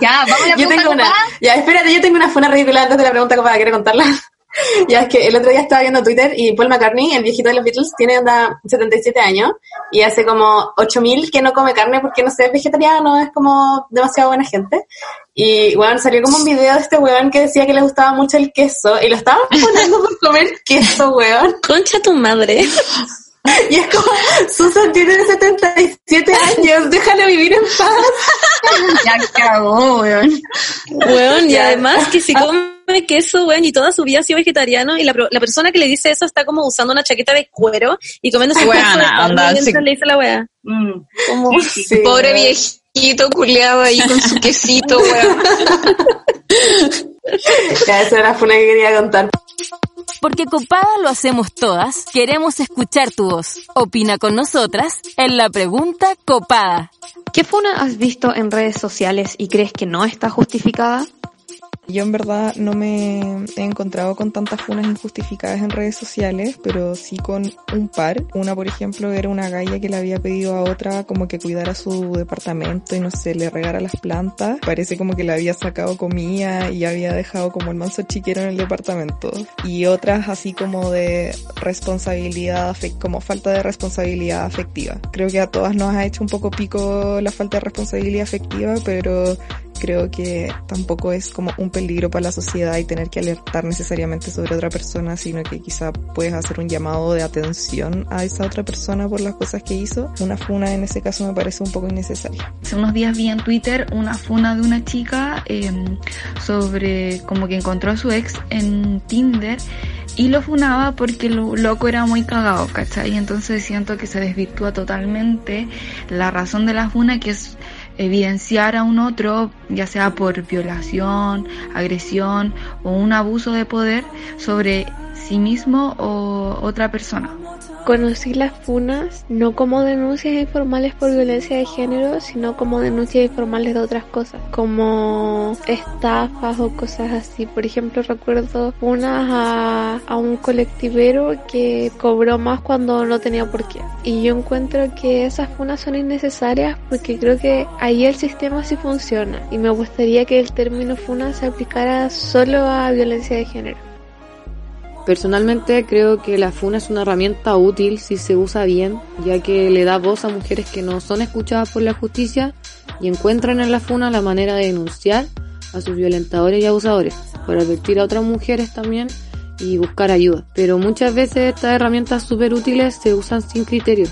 Ya, vamos a la Yo pregunta tengo una. copada. Ya, espérate, yo tengo una funa ridícula antes de la pregunta copada, quiero contarla. ya, es que el otro día estaba viendo Twitter y Paul McCartney, el viejito de los Beatles, tiene anda 77 años y hace como 8000 que no come carne porque no sé, es vegetariano, es como demasiado buena gente. Y bueno, salió como un video de este weón que decía que le gustaba mucho el queso y lo estaban poniendo por comer queso, weón. Concha tu madre. Y es como, Susan tiene 77 años, déjalo vivir en paz. Ya cagó, weón. Weón, y además que si come queso, weón, y toda su vida ha sido vegetariano, y la, pro- la persona que le dice eso está como usando una chaqueta de cuero y comiendo su onda, mientras sí. le dice la weá. Mm. Como, Sí, Pobre weón. viejito culiado ahí con su quesito, weón. Ya, esa era la funa que quería contar. Porque copada lo hacemos todas, queremos escuchar tu voz. Opina con nosotras en la pregunta copada. ¿Qué funa has visto en redes sociales y crees que no está justificada? Yo en verdad no me he encontrado con tantas funas injustificadas en redes sociales, pero sí con un par. Una, por ejemplo, era una galla que le había pedido a otra como que cuidara su departamento y no sé, le regara las plantas. Parece como que le había sacado comida y había dejado como el manso chiquero en el departamento. Y otras así como de responsabilidad, como falta de responsabilidad afectiva. Creo que a todas nos ha hecho un poco pico la falta de responsabilidad afectiva, pero creo que tampoco es como un peligro para la sociedad y tener que alertar necesariamente sobre otra persona, sino que quizá puedes hacer un llamado de atención a esa otra persona por las cosas que hizo. Una funa en ese caso me parece un poco innecesaria. Hace unos días vi en Twitter una funa de una chica eh, sobre como que encontró a su ex en Tinder y lo funaba porque lo loco era muy cagado, ¿cachai? Entonces siento que se desvirtúa totalmente la razón de la funa que es evidenciar a un otro, ya sea por violación, agresión o un abuso de poder sobre sí mismo o otra persona. Conocí las funas no como denuncias informales por violencia de género, sino como denuncias informales de otras cosas, como estafas o cosas así. Por ejemplo, recuerdo funas a, a un colectivero que cobró más cuando no tenía por qué. Y yo encuentro que esas funas son innecesarias porque creo que ahí el sistema sí funciona. Y me gustaría que el término funa se aplicara solo a violencia de género. Personalmente creo que la FUNA es una herramienta útil si se usa bien, ya que le da voz a mujeres que no son escuchadas por la justicia y encuentran en la FUNA la manera de denunciar a sus violentadores y abusadores, para advertir a otras mujeres también y buscar ayuda. Pero muchas veces estas herramientas súper útiles se usan sin criterio.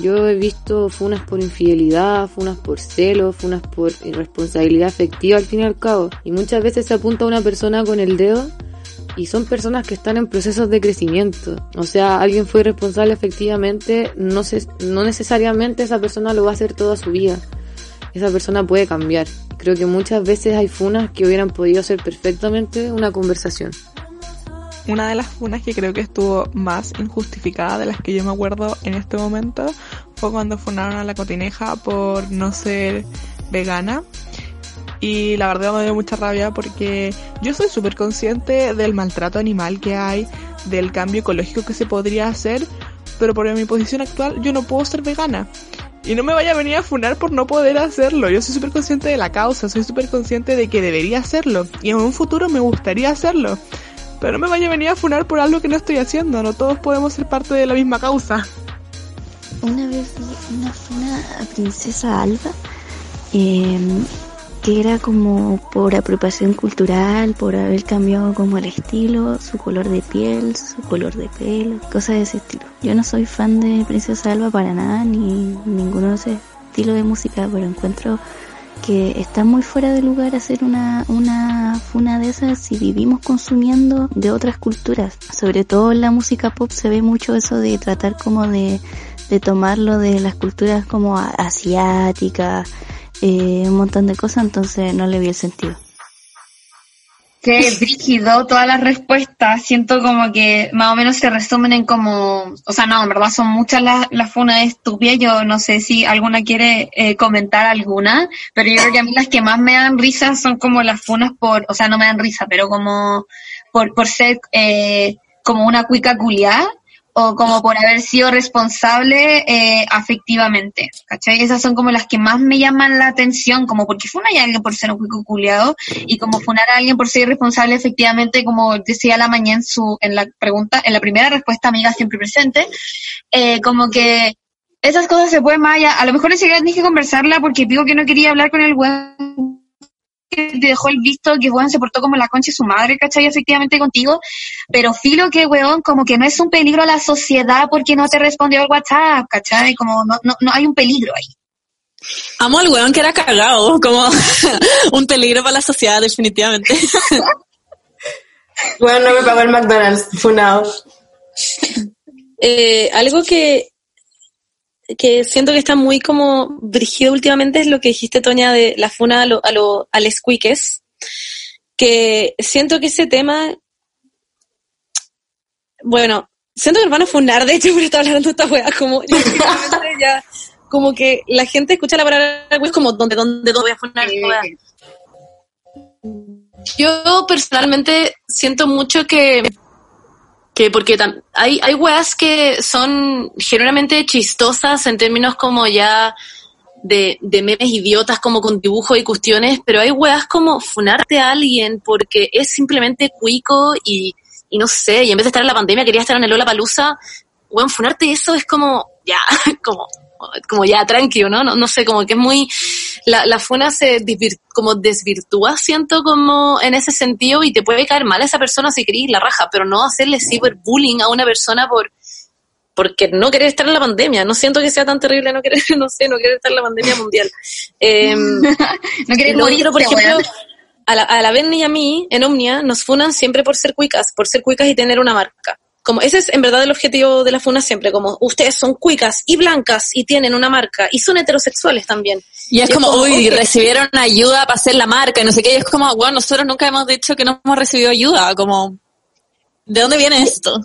Yo he visto funas por infidelidad, funas por celos, funas por irresponsabilidad afectiva al fin y al cabo. Y muchas veces se apunta a una persona con el dedo y son personas que están en procesos de crecimiento. O sea, alguien fue responsable efectivamente, no, se, no necesariamente esa persona lo va a hacer toda su vida. Esa persona puede cambiar. Creo que muchas veces hay funas que hubieran podido ser perfectamente una conversación. Una de las funas que creo que estuvo más injustificada de las que yo me acuerdo en este momento fue cuando funaron a la cotineja por no ser vegana. Y la verdad me dio mucha rabia porque yo soy súper consciente del maltrato animal que hay, del cambio ecológico que se podría hacer, pero por mi posición actual yo no puedo ser vegana. Y no me vaya a venir a funar por no poder hacerlo. Yo soy súper consciente de la causa, soy súper consciente de que debería hacerlo. Y en un futuro me gustaría hacerlo. Pero no me vaya a venir a funar por algo que no estoy haciendo. No todos podemos ser parte de la misma causa. Una vez vi una funa a Princesa Alba. Eh, que era como por apropiación cultural, por haber cambiado como el estilo, su color de piel, su color de pelo, cosas de ese estilo. Yo no soy fan de Princesa Alba para nada, ni ninguno de ese estilo de música, pero encuentro que está muy fuera de lugar hacer una, una funa de esas si vivimos consumiendo de otras culturas. Sobre todo en la música pop se ve mucho eso de tratar como de, de tomarlo de las culturas como asiáticas, eh, un montón de cosas, entonces no le vi el sentido. Qué brígido todas las respuestas. Siento como que más o menos se resumen en como, o sea, no, en verdad son muchas las, las funas estúpidas. Yo no sé si alguna quiere eh, comentar alguna, pero yo creo que a mí las que más me dan risa son como las funas por, o sea, no me dan risa, pero como por, por ser eh, como una cuica culiada o como por haber sido responsable eh, afectivamente, ¿cachai? Esas son como las que más me llaman la atención, como porque funar a alguien por ser un cuico culiado y como funar a alguien por ser responsable efectivamente, como decía la mañana en su, en la pregunta, en la primera respuesta, amiga siempre presente, eh, como que esas cosas se pueden más allá, a lo mejor ni siquiera que conversarla porque digo que no quería hablar con el weón que te dejó el visto que weón se portó como la concha de su madre, ¿cachai? Efectivamente contigo, pero filo que weón como que no es un peligro a la sociedad porque no te respondió el WhatsApp, ¿cachai? Como no, no, no hay un peligro ahí. Amo al weón que era cagado, como un peligro para la sociedad, definitivamente. Bueno, no me pagó el McDonald's, funado. Eh, algo que, que siento que está muy como brígido últimamente es lo que dijiste, Toña, de la funa a, lo, a, lo, a les cuiques. Que siento que ese tema, bueno, siento que nos van a funar, de hecho, por estar hablando de esta wea, como, yo ya, como que la gente escucha la palabra wea como, ¿dónde, dónde, dónde voy a funar? Yo personalmente siento mucho que que porque hay, hay weas que son generalmente chistosas en términos como ya de, de memes idiotas como con dibujos y cuestiones, pero hay weas como funarte a alguien porque es simplemente cuico y, y no sé, y en vez de estar en la pandemia quería estar en el Lola Palusa, weón, funarte eso es como, ya, como, como ya tranquilo, ¿no? ¿no? No sé, como que es muy, la, la funa se desvir- como desvirtúa, siento como en ese sentido y te puede caer mal a esa persona si querís la raja, pero no hacerle ciberbullying a una persona por porque no querer estar en la pandemia. No siento que sea tan terrible no querer, no sé, no querer estar en la pandemia mundial. Eh, No morirte, otro, por ejemplo, a la, a la Benny y a mí, en Omnia, nos funan siempre por ser cuicas, por ser cuicas y tener una marca. Como ese es en verdad el objetivo de la funa siempre, como ustedes son cuicas y blancas y tienen una marca y son heterosexuales también. Y es como, uy, ok, recibieron ayuda para hacer la marca y no sé qué. Y es como, bueno, nosotros nunca hemos dicho que no hemos recibido ayuda. Como, ¿de dónde viene esto?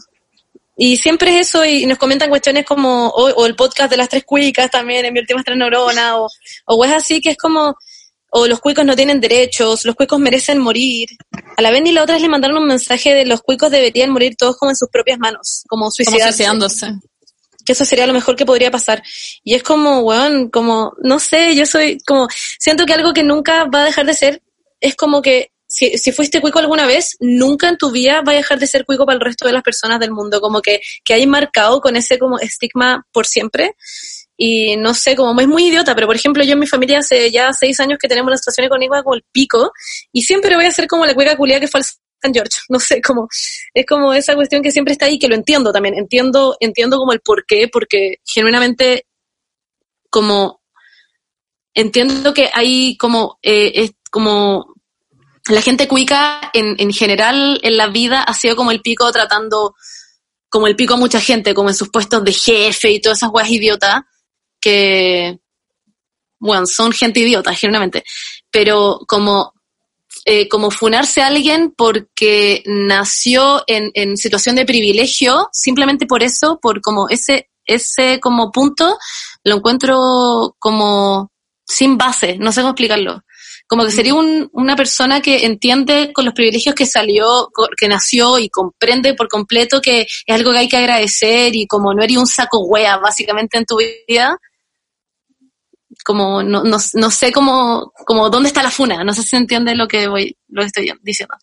Y siempre es eso, y nos comentan cuestiones como, o, o el podcast de las tres cuicas también, en mi última tres neuronas, o, o es así que es como, o los cuicos no tienen derechos, los cuicos merecen morir. A la Benny y la otra le mandaron un mensaje de los cuicos deberían morir todos como en sus propias manos, como Como suicidándose. que eso sería lo mejor que podría pasar. Y es como, weón, como, no sé, yo soy como, siento que algo que nunca va a dejar de ser, es como que si, si fuiste cuico alguna vez, nunca en tu vida vas a dejar de ser cuico para el resto de las personas del mundo, como que, que hay marcado con ese como estigma por siempre. Y no sé, como es muy idiota, pero por ejemplo, yo en mi familia hace ya seis años que tenemos una situación económica como el pico, y siempre voy a ser como la cuica culia que fue San George, no sé, como, es como esa cuestión que siempre está ahí, que lo entiendo también, entiendo, entiendo como el por qué, porque genuinamente, como, entiendo que hay como, eh, como, la gente cuica en, en general en la vida ha sido como el pico tratando, como el pico a mucha gente, como en sus puestos de jefe y todas esas weas idiotas, que, bueno, son gente idiota, genuinamente, pero como, eh, como funarse a alguien porque nació en, en situación de privilegio, simplemente por eso, por como ese, ese como punto, lo encuentro como sin base, no sé cómo explicarlo. Como que sería un, una persona que entiende con los privilegios que salió, que nació y comprende por completo que es algo que hay que agradecer y como no eres un saco wea básicamente en tu vida, como no, no, no sé cómo, como dónde está la funa, no sé si entiende lo que voy, lo que estoy diciendo.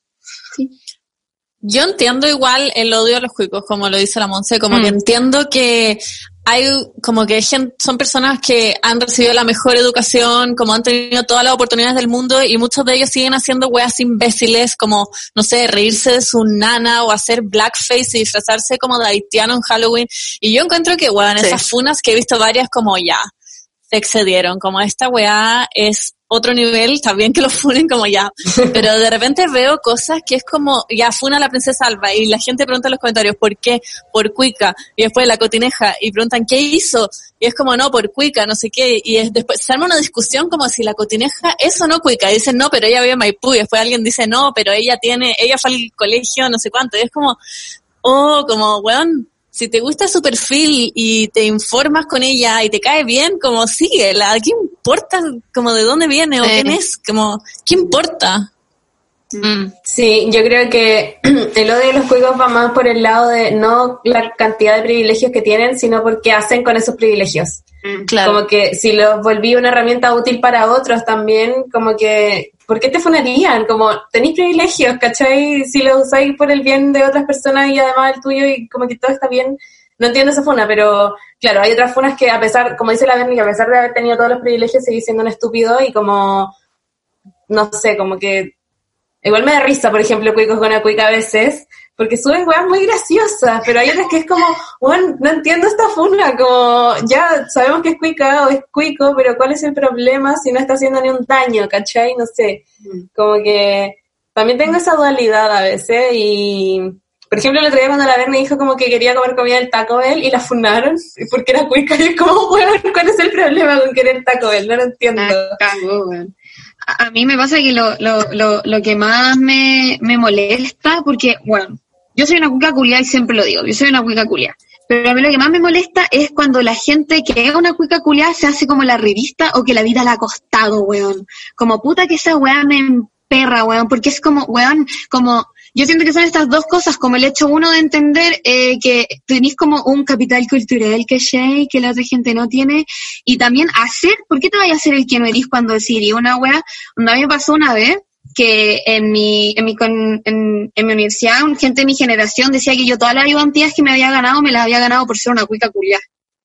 Yo entiendo igual el odio a los cuicos, como lo dice la Monse, como que entiendo que hay como que gen- son personas que han recibido la mejor educación, como han tenido todas las oportunidades del mundo y muchos de ellos siguen haciendo weas imbéciles como, no sé, reírse de su nana o hacer blackface y disfrazarse como de haitiano en Halloween. Y yo encuentro que, weón, Sí. esas funas que he visto varias como ya, se excedieron, como esta weá es otro nivel, está bien que lo funen como ya, pero de repente veo cosas que es como, ya funa a la princesa Alba y la gente pregunta en los comentarios, ¿por qué? Por cuica, y después la cotineja, y preguntan, ¿qué hizo? Y es como, no, por cuica, no sé qué, y es, después se arma una discusión como si la cotineja es o no cuica, y dicen, no, pero ella vive en Maipú, y después alguien dice, no, pero ella tiene, ella fue al colegio, no sé cuánto, y es como, oh, como, weón, si te gusta su perfil y te informas con ella y te cae bien, como síguela, ¿qué importa como de dónde viene o Sí. quién es? Como, ¿qué importa? Sí, yo creo que el odio de los cuicos va más por el lado de no la cantidad de privilegios que tienen, sino por qué hacen con esos privilegios. claro. Como que si los volví una herramienta útil para otros también, como que, ¿por qué te funarían? Como, tenéis privilegios, ¿cachai? Si los usáis por el bien de otras personas y además el tuyo y como que todo está bien, no entiendo esa funa, pero claro, hay otras funas que a pesar, como dice la Berni, que a pesar de haber tenido todos los privilegios, sigue siendo un estúpido y como, no sé, como que Igual me da risa, por ejemplo, cuicos con cuica a veces, porque suben weas muy graciosas, pero hay otras que es como, weón, no entiendo esta funa, como, ya sabemos que es cuica o es cuico, pero ¿cuál es el problema si no está haciendo ni un daño, cachai? No sé, como que también tengo esa dualidad a veces y, por ejemplo, el otro día cuando la Verne dijo como que quería comer comida del Taco Bell y la funaron porque era cuica y es como, weón, ¿cuál es el problema con querer Taco Bell? No lo entiendo. A, a mí me pasa que lo, lo, lo, lo que más me, me molesta, porque, bueno, yo soy una cuica culia y siempre lo digo, yo soy una cuica culia. Pero a mí lo que más me molesta es cuando la gente que es una cuica culia se hace como la revista o que la vida le ha costado, weón. Como puta que esa weá me emperra, weón, porque es como, weón, como, yo siento que son estas dos cosas, como el hecho uno de entender eh, que tenéis como un capital cultural, ¿cachai? Que la otra gente no tiene, y también hacer, ¿por qué te vayas a hacer el que no eres cuando decidí una weá? A mí me pasó una vez que en mi, en mi, con- en, mi universidad, un- gente de mi generación decía que yo todas las ayudantías que me había ganado, me las había ganado por ser una cuica culia.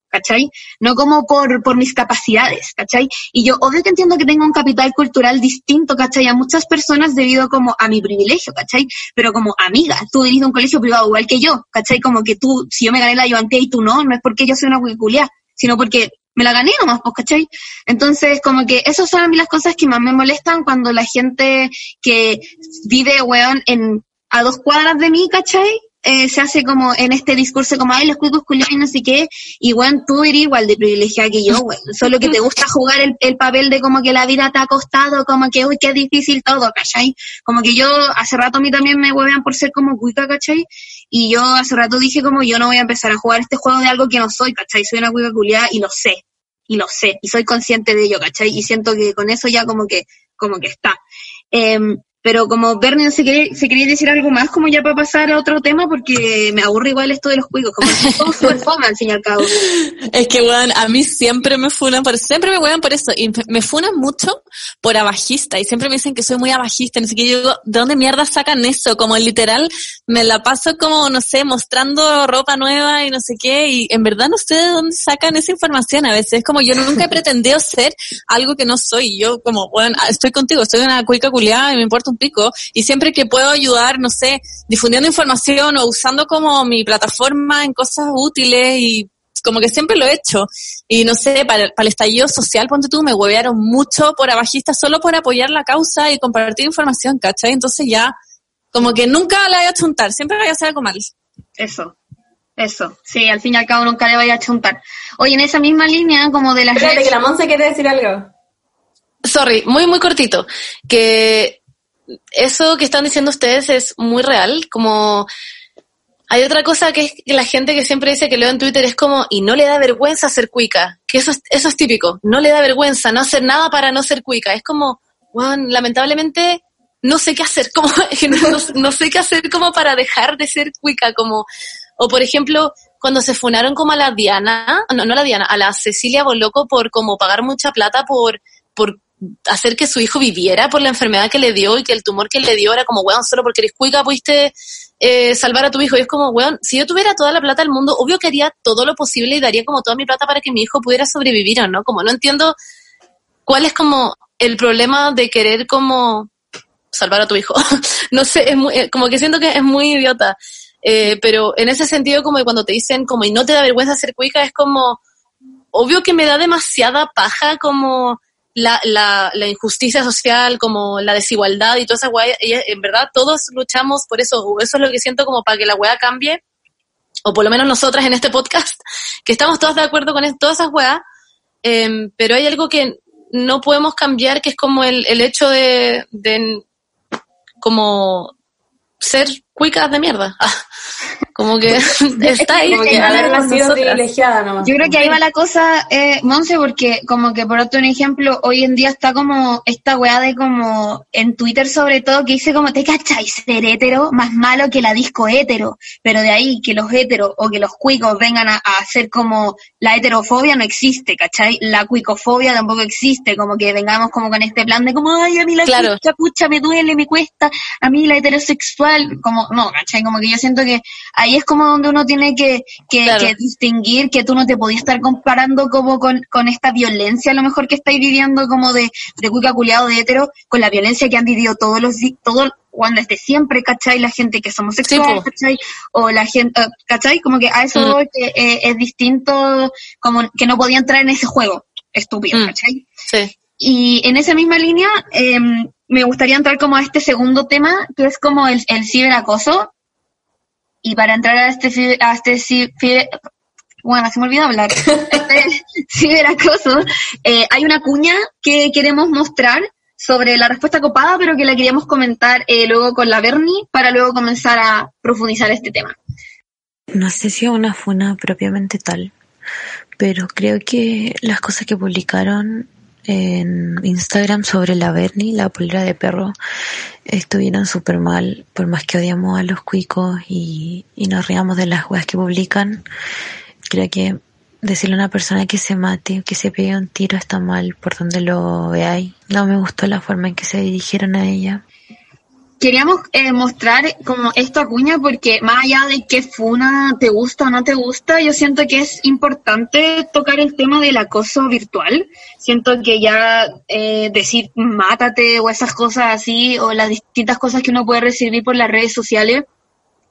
¿Cachai? No como por, por mis capacidades, ¿cachai? Y yo obvio que entiendo que tengo un capital cultural distinto, ¿cachai? A muchas personas debido como a mi privilegio, ¿cachai? Pero como amiga, tú venís de un colegio privado igual que yo, ¿cachai? Como que tú, si yo me gané la ayudantía y tú no, no es porque yo soy una cuiculia, sino porque me la gané nomás, pues, ¿cachai? Entonces, como que esas son a mí las cosas que más me molestan cuando la gente que vive, weón, en, a dos cuadras de mí, ¿cachai? Eh, se hace como en este discurso como, ay, los cuicos culiados y no sé qué, y weón, tú eres igual de privilegiada que yo, weón, solo que te gusta jugar el, el papel de como que la vida te ha costado, como que, uy, qué difícil todo, ¿cachai? Como que yo, hace rato a mí también me huevean por ser como cuica, ¿cachai? Y yo hace rato dije como, yo no voy a empezar a jugar este juego de algo que no soy, ¿cachai? Soy una cuica culiada y lo sé, y lo sé, y soy consciente de ello, ¿cachai? Y siento que con eso ya como que, como que está. Em, Pero como Bernie no se quería, se quería decir algo más, como ya para pasar a otro tema, porque me aburre igual esto de los cuicos, como somos súper fome al fin y al cabo. Es que, weón, a mí siempre me funan por siempre me wean por eso, y me- funan mucho por abajista, y siempre me dicen que soy muy abajista, no sé qué, yo digo, ¿de dónde mierda sacan eso? Como literal, me la paso como, no sé, mostrando ropa nueva y no sé qué, y en verdad no sé de dónde sacan esa información a veces, es como yo nunca he pretendido ser algo que no soy, yo como, bueno, estoy contigo, estoy una cuica culiada y me importa un pico, y siempre que puedo ayudar, no sé, difundiendo información o usando como mi plataforma en cosas útiles y como que siempre lo he hecho. Y no sé, para, para el estallido social, ponte tú, me huevearon mucho por abajista solo por apoyar la causa y compartir información, ¿cachai? Entonces ya, como que nunca la voy a chuntar, siempre voy a hacer algo mal. Eso. Eso, sí, al fin y al cabo nunca le vaya a chuntar. Oye, en esa misma línea, como de las Espérate, redes- que la Monse quiere decir algo. Sorry, muy, muy cortito. Que eso que están diciendo ustedes es muy real. Como hay otra cosa que es la gente que siempre dice que leo en Twitter es como, y no le da vergüenza ser cuica. Que eso es, eso es típico. No le da vergüenza no hacer nada para no ser cuica. Es como, bueno, lamentablemente no sé qué hacer. Como, no, no sé qué hacer como para dejar de ser cuica. Como, o por ejemplo, cuando se funaron como a la Diana, no, no a la Diana, a la Cecilia Boloco por como pagar mucha plata por, por hacer que su hijo viviera por la enfermedad que le dio y que el tumor que le dio era como, weón, solo porque eres cuica pudiste eh, salvar a tu hijo. Y es como, weón, si yo tuviera toda la plata del mundo, obvio que haría todo lo posible y daría como toda mi plata para que mi hijo pudiera sobrevivir, ¿o no? Como no entiendo cuál es como el problema de querer como salvar a tu hijo. no sé, es muy, eh, como que siento que es muy idiota. Eh, pero en ese sentido, como cuando te dicen como y no te da vergüenza ser cuica, es como, obvio que me da demasiada paja como la, la, injusticia social, como la desigualdad y toda esa weá. En verdad, todos luchamos por eso. Eso es lo que siento como para que la weá cambie. O por lo menos nosotras en este podcast, que estamos todas de acuerdo con todas esas weas. Em, pero hay algo que no podemos cambiar, que es como el, el hecho de, de como ser cuicas de mierda. como que está ahí. Como que haber nacido privilegiada nomás. Yo creo que ahí va la cosa, eh, Monse, porque como que por otro ejemplo, hoy en día está como esta weá de como en Twitter sobre todo que dice como te cachai ser hétero más malo que la disco hétero, pero de ahí que los héteros o que los cuicos vengan a, a hacer como la heterofobia no existe, ¿cachai? La cuicofobia tampoco existe, como que vengamos como con este plan de como, ay, a mí la Claro. pucha, me duele, me cuesta, a mí la heterosexual, como, no, ¿cachai? Como que yo siento que ahí es como donde uno tiene que, que, Claro. que distinguir que tú no te podías estar comparando como con, con esta violencia a lo mejor que estáis viviendo como de, de cuica culiado de hetero, con la violencia que han vivido todos los todo cuando desde siempre, ¿cachai? La gente que es homosexual, po. ¿cachai? O la gente, eh, ¿cachai? Como que a eso Mm. que eh, es distinto, como que no podía entrar en ese juego estúpido, Mm. ¿cachai? Sí. Y en esa misma línea, eh, me gustaría entrar como a este segundo tema, que es como el, el ciberacoso. Y para entrar a este, a este bueno, se me olvidó hablar, este ciberacoso, eh, hay una cuña que queremos mostrar sobre la respuesta copada, pero que la queríamos comentar eh, luego con la Bernie para luego comenzar a profundizar este tema. No sé si es una funa propiamente tal, pero creo que las cosas que publicaron en Instagram sobre la Bernie, la polera de perro, estuvieron súper mal, por más que odiamos a los cuicos y, y nos riamos de las weas que publican. Creo que decirle a una persona que se mate, que se pegue un tiro está mal por donde lo veáis. No me gustó la forma en que se dirigieron a ella. Queríamos eh, mostrar como esta cuña porque más allá de qué funa te gusta o no te gusta, yo siento que es importante tocar el tema del acoso virtual. Siento que ya eh, decir mátate o esas cosas así o las distintas cosas que uno puede recibir por las redes sociales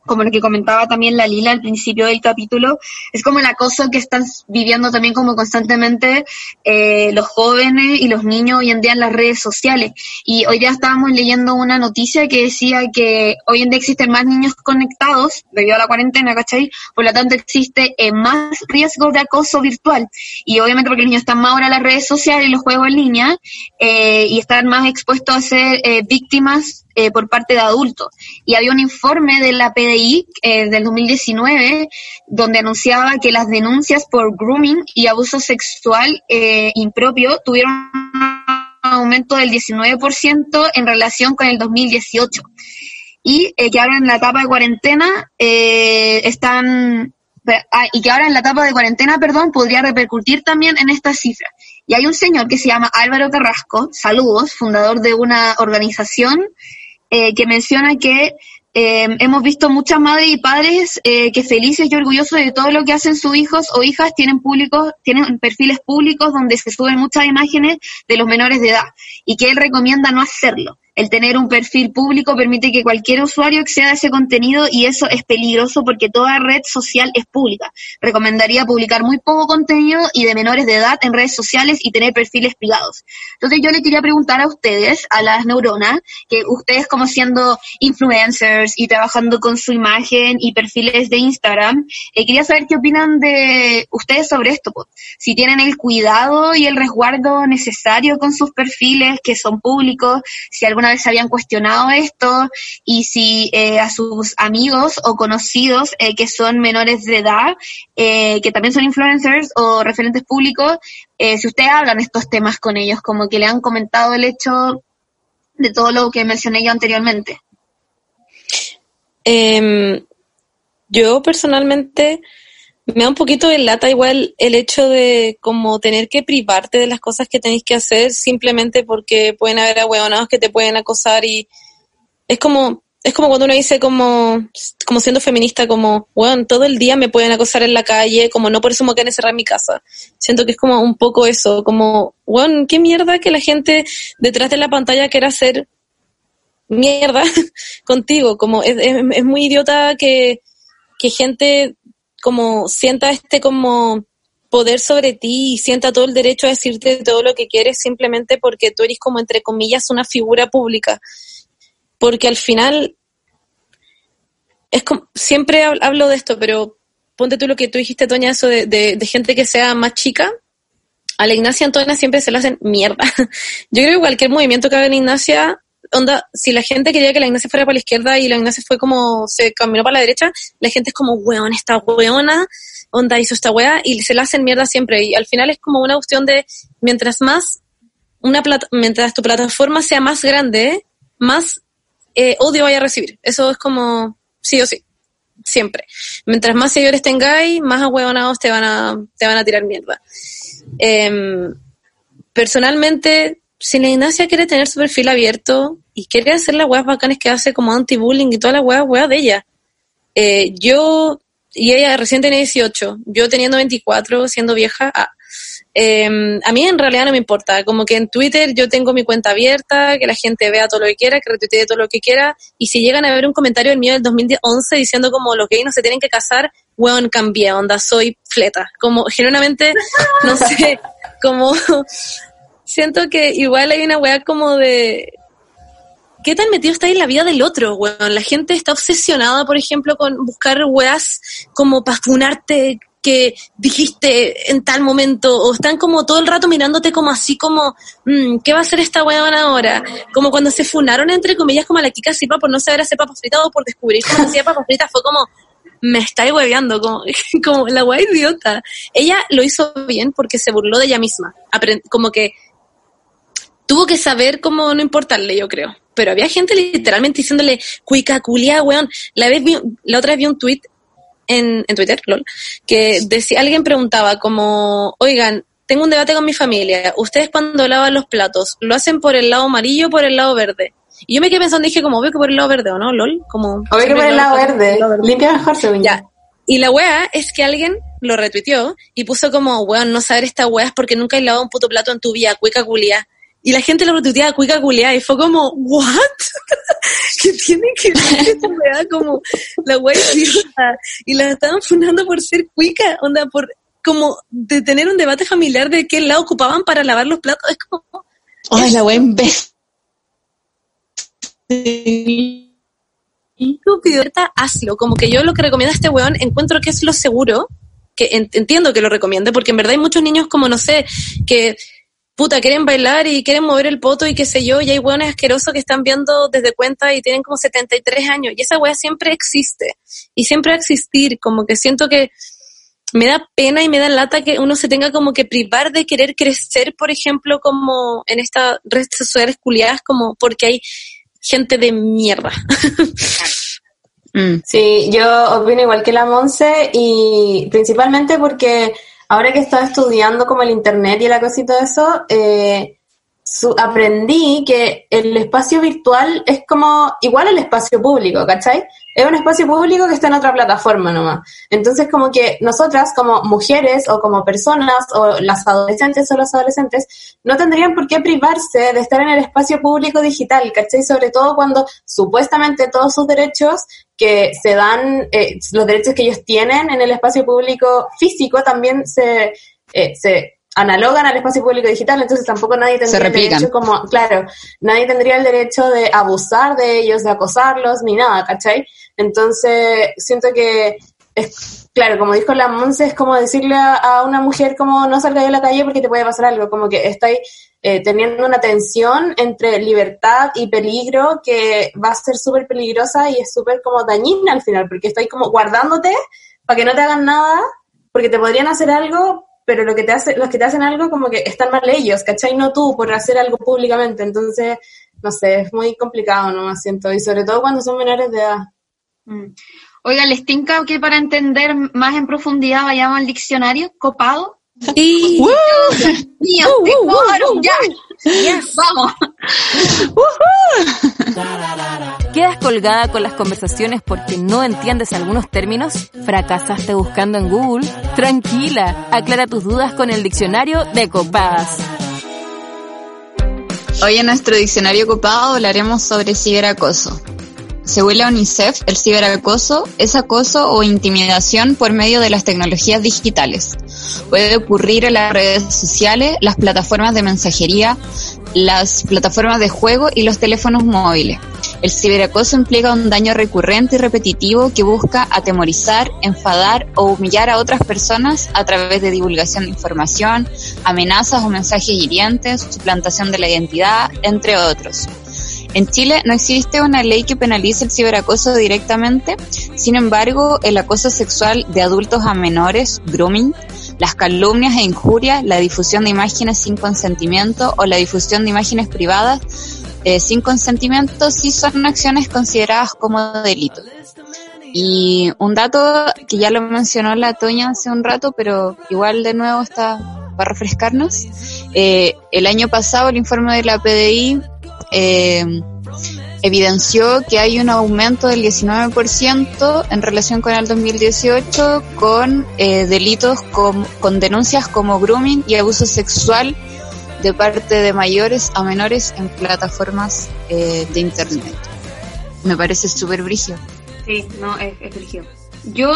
como lo que comentaba también la Lila al principio del capítulo, es como el acoso que están viviendo también como constantemente eh, los jóvenes y los niños hoy en día en las redes sociales. Y hoy día estábamos leyendo una noticia que decía que hoy en día existen más niños conectados debido a la cuarentena, ¿cachai? Por lo tanto existe eh, más riesgo de acoso virtual. Y obviamente porque los niños están más ahora en las redes sociales y los juegos en línea eh, y están más expuestos a ser eh, víctimas eh, por parte de adultos. Y había un informe de la PDI eh, del 2019 donde anunciaba que las denuncias por grooming y abuso sexual eh, impropio tuvieron una aumento del 19% en relación con el 2018. Y eh, que ahora en la etapa de cuarentena eh, están ah, y que ahora en la etapa de cuarentena, perdón, podría repercutir también en esta cifra. Y hay un señor que se llama Álvaro Carrasco, saludos, fundador de una organización eh, que menciona que eh, hemos visto muchas madres y padres eh, que felices y orgullosos de todo lo que hacen sus hijos o hijas tienen públicos, tienen perfiles públicos donde se suben muchas imágenes de los menores de edad y que él recomienda no hacerlo el tener un perfil público permite que cualquier usuario acceda a ese contenido y eso es peligroso porque toda red social es pública. Recomendaría publicar muy poco contenido y de menores de edad en redes sociales y tener perfiles privados. Entonces yo le quería preguntar a ustedes, a las neuronas, que ustedes como siendo influencers y trabajando con su imagen y perfiles de Instagram, eh, quería saber qué opinan de ustedes sobre esto. Si tienen el cuidado y el resguardo necesario con sus perfiles que son públicos, si alguna vez habían cuestionado esto y si eh, a sus amigos o conocidos eh, que son menores de edad, eh, que también son influencers o referentes públicos, si ustedes hablan estos temas con ellos, como que le han comentado el hecho de todo lo que mencioné yo anteriormente. Em, yo personalmente me da un poquito de lata igual el hecho de como tener que privarte de las cosas que tenéis que hacer simplemente porque pueden haber ahueonados que te pueden acosar y es como es como cuando uno dice como como siendo feminista como bueno todo el día me pueden acosar en la calle como no por eso me quieren encerrar en mi casa siento que es como un poco eso como bueno qué mierda que la gente detrás de la pantalla quiera hacer mierda contigo como es muy idiota que que gente como sienta este como poder sobre ti y sienta todo el derecho a decirte todo lo que quieres simplemente porque tú eres como entre comillas una figura pública. Porque al final es como, siempre hablo de esto, pero ponte tú lo que tú dijiste, Toña, eso de, de, gente que sea más chica. A la Ignacia Antonia siempre se le hacen mierda. Yo creo que cualquier movimiento que haga en Ignacia onda, si la gente quería que la Ignacia fuera para la izquierda y la Ignacia fue como, se caminó para la derecha, la gente es como, weón, esta weona, onda hizo esta wea, y se la hacen mierda siempre. Y al final es como una cuestión de, mientras más, una plata, mientras tu plataforma sea más grande, más eh, odio vaya a recibir. Eso es como, sí o sí, siempre. Mientras más seguidores tengáis, más ahueonados te van a, te van a tirar mierda. Em, personalmente, si la Ignacia quiere tener su perfil abierto y quiere hacer las weas bacanas que hace como anti-bullying y todas las weas, weas de ella. Eh, yo, y ella recién tiene 18, yo teniendo 24, siendo vieja, ah, em, a mí en realidad no me importa, como que en Twitter yo tengo mi cuenta abierta, que la gente vea todo lo que quiera, que retuitee todo lo que quiera, y si llegan a ver un comentario del mío del 2011 diciendo como los gays no se tienen que casar, weón, cambié, onda, soy fleta, como genuinamente, no sé, como siento que igual hay una weá como de... ¿Qué tan metido está en la vida del otro, weón? La gente está obsesionada, por ejemplo, con buscar weas como para funarte que dijiste en tal momento, o están como todo el rato mirándote como así como, mmm, ¿qué va a hacer esta weón ahora? Como cuando se funaron, entre comillas, como a la Kika Sipa por no saber hacer papas fritas o por descubrir cómo hacía papas fritas, fue como, me estáis hueveando, como, como la weá idiota. Ella lo hizo bien porque se burló de ella misma, como que tuvo que saber cómo no importarle, yo creo. Pero había gente literalmente diciéndole, cuica, culia, weón. La, vez la otra vez vi un tweet en, en Twitter, lol, que decía, alguien preguntaba como, oigan, tengo un debate con mi familia. Ustedes cuando lavan los platos, ¿lo hacen por el lado amarillo o por el lado verde? Y yo me quedé pensando, dije, como, veo que por el lado verde, ¿o no? LOL, como... Obvio que por el lado verde. Limpia mejor, según Ya. Y la wea es que alguien lo retuiteó y puso como, weón, no saber esta wea es porque nunca has lavado un puto plato en tu vida, cuica culia y la gente lo retuiteaba cuica culiá y fue como, ¿what? ¿Qué tiene que ver esta weá? Como la weá. Y la estaban fundando por ser cuica, onda, por como de tener un debate familiar de qué lado ocupaban para lavar los platos. Es como. Ay, la weá imbécil. Estúpido, hazlo. Como que yo lo que recomiendo a este weón, encuentro que es lo seguro, que entiendo que lo recomiende, porque en verdad hay muchos niños como, no sé, que puta, quieren bailar y quieren mover el poto y qué sé yo, y hay hueones asquerosos que están viendo desde cuenta y tienen como 73 años, y esa hueá siempre existe, y siempre va a existir, como que siento que me da pena y me da lata que uno se tenga como que privar de querer crecer, por ejemplo, como en estas redes sociales culiadas, como porque hay gente de mierda. Mm. Sí, yo opino igual que la Monse y principalmente porque ahora que estaba estudiando como el internet y la cosita de eso, eh, su, aprendí que el espacio virtual es como igual al espacio público, ¿cachai? Es un espacio público que está en otra plataforma nomás. Entonces, como que nosotras, como mujeres o como personas, o las adolescentes o los adolescentes, no tendrían por qué privarse de estar en el espacio público digital, ¿cachai? Sobre todo cuando supuestamente todos sus derechos que se dan, eh, los derechos que ellos tienen en el espacio público físico también se, eh, se analogan al espacio público digital, entonces tampoco nadie tendría el derecho como, claro, nadie tendría el derecho de abusar de ellos, de acosarlos, ni nada, ¿cachai? Entonces, siento que es, claro, como dijo la Monse, es como decirle a, una mujer como no salga de la calle porque te puede pasar algo, como que estáis eh, teniendo una tensión entre libertad y peligro que va a ser súper peligrosa y es súper como dañina al final, porque estáis como guardándote para que no te hagan nada, porque te podrían hacer algo, pero lo que te hace, los que te hacen algo como que están mal ellos, ¿cachai? No tú por hacer algo públicamente. Entonces, no sé, es muy complicado, ¿no? Me siento. Y sobre todo cuando son menores de edad. Mm. Oiga, ¿les tinca que para entender más en profundidad vayamos al diccionario copado? Sí. Mío, ya. Vamos. ¿Quedas colgada con las conversaciones porque no entiendes algunos términos? ¿Fracasaste buscando en Google? Tranquila, aclara tus dudas con el diccionario de copadas. Hoy en nuestro diccionario copado hablaremos sobre ciberacoso. Según la UNICEF, el ciberacoso es acoso o intimidación por medio de las tecnologías digitales. Puede ocurrir en las redes sociales, las plataformas de mensajería, las plataformas de juego y los teléfonos móviles. El ciberacoso implica un daño recurrente y repetitivo que busca atemorizar, enfadar o humillar a otras personas a través de divulgación de información, amenazas o mensajes hirientes, suplantación de la identidad, entre otros. En Chile no existe una ley que penalice el ciberacoso directamente, sin embargo, el acoso sexual de adultos a menores, grooming, las calumnias e injurias, la difusión de imágenes sin consentimiento o la difusión de imágenes privadas eh, sin consentimiento sí son acciones consideradas como delito. Y un dato que ya lo mencionó la Toña hace un rato, pero igual de nuevo está para refrescarnos. Eh, el año pasado el informe de la PDI eh, evidenció que hay un aumento del 19% en relación con el 2018 con eh, delitos con, con, denuncias como grooming y abuso sexual de parte de mayores a menores en plataformas eh, de internet. Me parece súper brígido. Sí, no, es, es. Yo,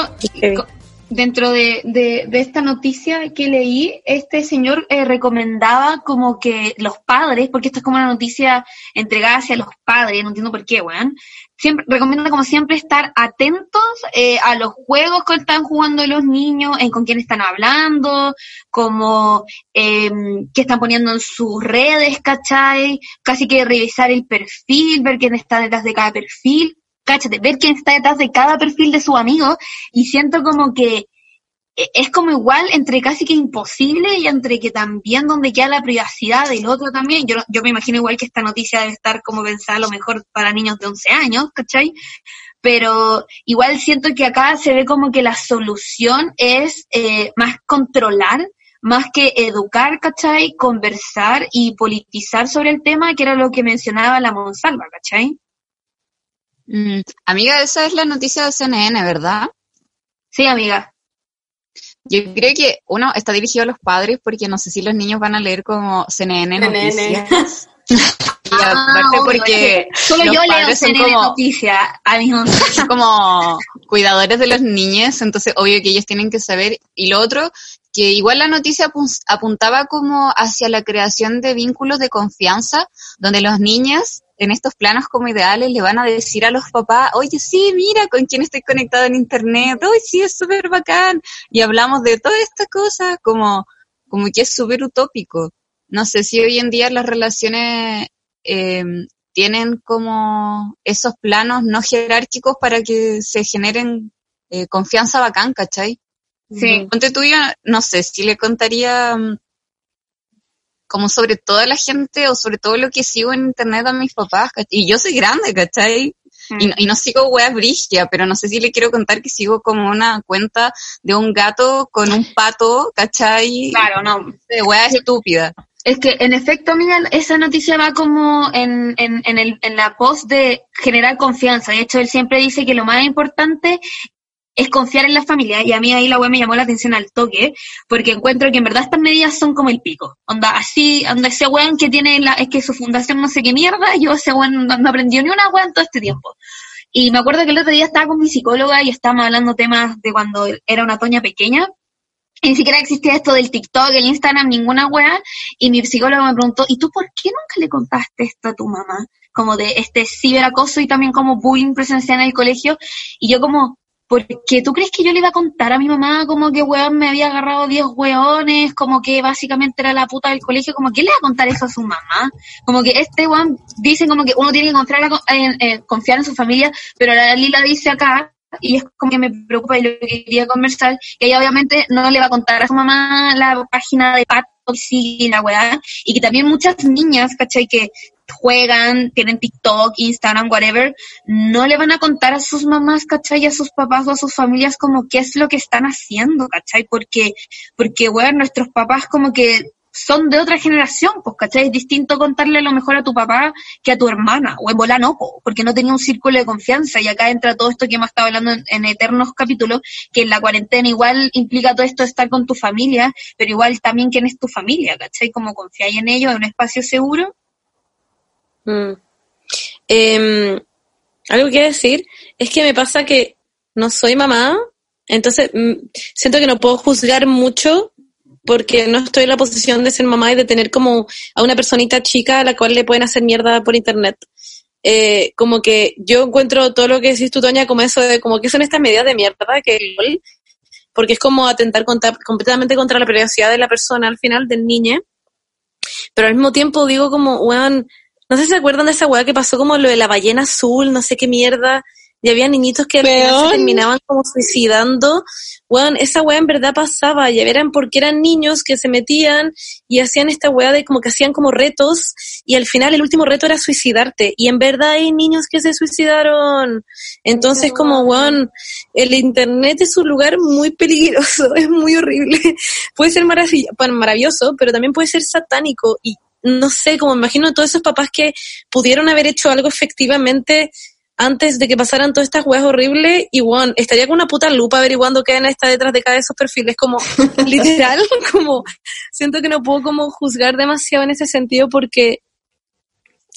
dentro de, de, esta noticia que leí, este señor eh, recomendaba como que los padres, porque esto es como una noticia entregada hacia los padres, no entiendo por qué, weón, siempre, recomienda como siempre estar atentos eh, a los juegos que están jugando los niños, en con quién están hablando, como eh, qué están poniendo en sus redes, ¿cachai? Casi que revisar el perfil, ver quién está detrás de cada perfil cáchate, ver quién está detrás de cada perfil de su amigo y siento como que e, es como igual entre casi que imposible y entre que también donde queda la privacidad del otro también. Yo, yo me imagino igual que esta noticia debe estar como pensada lo mejor para niños de 11 años, ¿cachai? Pero igual siento que acá se ve como que la solución es eh, más controlar, más que educar, ¿cachai? Conversar y politizar sobre el tema, que era lo que mencionaba la Monsalva, ¿cachai? Mm, amiga, esa es la noticia de CNN, ¿verdad? Sí, amiga. Yo creo que uno está dirigido a los padres porque no sé si los niños van a leer como CNN, noticias. y aparte ah, porque solo yo leo CNN noticias como cuidadores de los niños, entonces obvio que ellos tienen que saber. Y lo otro, que igual la noticia apuntaba como hacia la creación de vínculos de confianza, donde los niños en estos planos como ideales le van a decir a los papás, oye, sí, mira con quién estoy conectado en internet, oye, sí, es súper bacán. Y hablamos de toda esta cosa como, como que es súper utópico. No sé si hoy en día las relaciones eh, tienen como esos planos no jerárquicos para que se generen eh, confianza bacán, ¿cachai? Sí. Ponte tuyo, no sé, si le contaría mm, como sobre toda la gente o sobre todo lo que sigo en internet a mis papás, ¿cachai? Y yo soy grande, ¿cachai? Y, no- y no sigo weas brigia, pero no sé si le quiero contar que sigo como una cuenta de un gato con un pato, ¿cachai? Claro, no. De wea estúpida. Es que, en efecto, amiga, esa noticia va como en, en, en, el, en la pos de generar confianza. De hecho, él siempre dice que lo más importante es confiar en la familia. Y a mí ahí la web me llamó la atención al toque, porque encuentro que en verdad estas medidas son como el pico. Onda, así, onda ese weón que tiene la, es que su fundación no sé qué mierda, yo ese weón no, aprendió ni una weón en todo este tiempo. Y me acuerdo que el otro día estaba con mi psicóloga y estábamos hablando temas de cuando era una Toña pequeña. Y ni siquiera existía esto del TikTok, el Instagram, ninguna wea. Y mi psicólogo me preguntó, ¿y tú por qué nunca le contaste esto a tu mamá? Como de este ciberacoso y también como bullying presencial en el colegio. Y yo como, ¿por qué tú crees que yo le iba a contar a mi mamá como que weón me había agarrado 10 weones? Como que básicamente era la puta del colegio. Como que le va a contar eso a su mamá? Como que este weón dice como que uno tiene que confiar, en, eh, confiar en su familia, pero la Lila dice acá y es como que me preocupa y lo que quería conversar, que ella obviamente no le va a contar a su mamá la página de Pato y la weá, y que también muchas niñas, ¿cachai? Que juegan, tienen TikTok, Instagram, whatever, no le van a contar a sus mamás, ¿cachai? A sus papás o a sus familias como qué es lo que están haciendo, ¿cachai? Porque, porque, weón, nuestros papás como que son de otra generación, pues, ¿cachai? Es distinto contarle lo mejor a tu papá que a tu hermana, o en bola no, po, porque no tenía un círculo de confianza, y acá entra todo esto que hemos estado hablando en, en eternos capítulos, que en la cuarentena igual implica todo esto de estar con tu familia, pero igual también quién es tu familia, ¿cachai? Como confiáis en ellos, en un espacio seguro. Mm. Em, algo que decir es que me pasa que no soy mamá, entonces mm, siento que no puedo juzgar mucho porque no estoy en la posición de ser mamá y de tener como a una personita chica a la cual le pueden hacer mierda por internet. Eh, como que yo encuentro todo lo que decís tú, Toña, como eso de como que son estas medidas de mierda que porque es como atentar contra- completamente contra la privacidad de la persona al final, del niño. Pero al mismo tiempo digo como, weón, no sé si se acuerdan de esa weá que pasó como lo de la ballena azul, no sé qué mierda, y había niñitos que al final se terminaban como suicidando. Weón, esa weá en verdad pasaba, y eran porque eran niños que se metían y hacían esta weá de como que hacían como retos, y al final el último reto era suicidarte, y en verdad hay niños que se suicidaron. Entonces como, weón, el internet es un lugar muy peligroso, es muy horrible. puede ser maravilloso, pero también puede ser satánico, y no sé, como me imagino a todos esos papás que pudieron haber hecho algo efectivamente antes de que pasaran todas estas weas horribles, y bueno, estaría con una puta lupa averiguando qué está detrás de cada de esos perfiles, como literal, como siento que no puedo como juzgar demasiado en ese sentido porque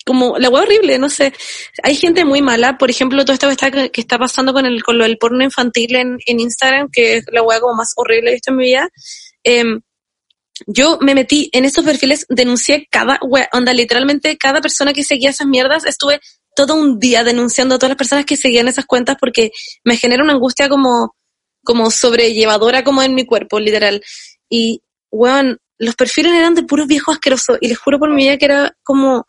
como la wea horrible, no sé, hay gente muy mala, por ejemplo, todo esto que está, que está pasando con el con lo del porno infantil en, en Instagram, que es la wea como más horrible que he visto en mi vida, em, yo me metí en esos perfiles, denuncié cada wea, onda, literalmente cada persona que seguía esas mierdas, estuve todo un día denunciando a todas las personas que seguían esas cuentas porque me genera una angustia como, como sobrellevadora como en mi cuerpo, literal. Y, weón, los perfiles eran de puros viejos asquerosos y les juro por mi vida que era como,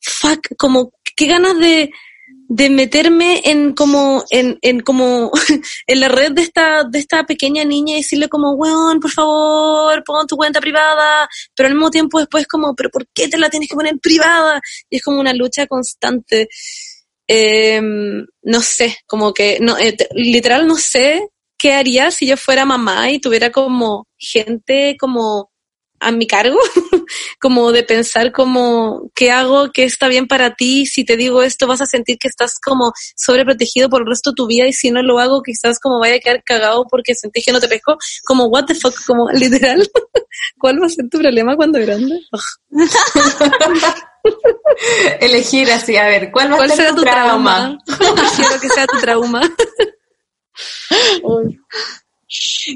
fuck, como, qué ganas de, de meterme en como, en, en como, en la red de esta, de esta pequeña niña y decirle como, weón, por favor, pon tu cuenta privada, pero al mismo tiempo después como, pero ¿por qué te la tienes que poner privada? Y es como una lucha constante. Eh, no sé, como que, no, eh, te- literal no sé qué haría si yo fuera mamá y tuviera como gente como a mi cargo, como de pensar como qué hago, qué está bien para ti, si te digo esto vas a sentir que estás como sobreprotegido por el resto de tu vida y si no lo hago quizás como vaya a quedar cagado porque sentís que no te pesco, como what the fuck, como literal, ¿cuál va a ser tu problema cuando grande? Elegir así, a ver, ¿cuál va ¿Cuál a ser será tu tu trauma? Quiero que sea tu trauma.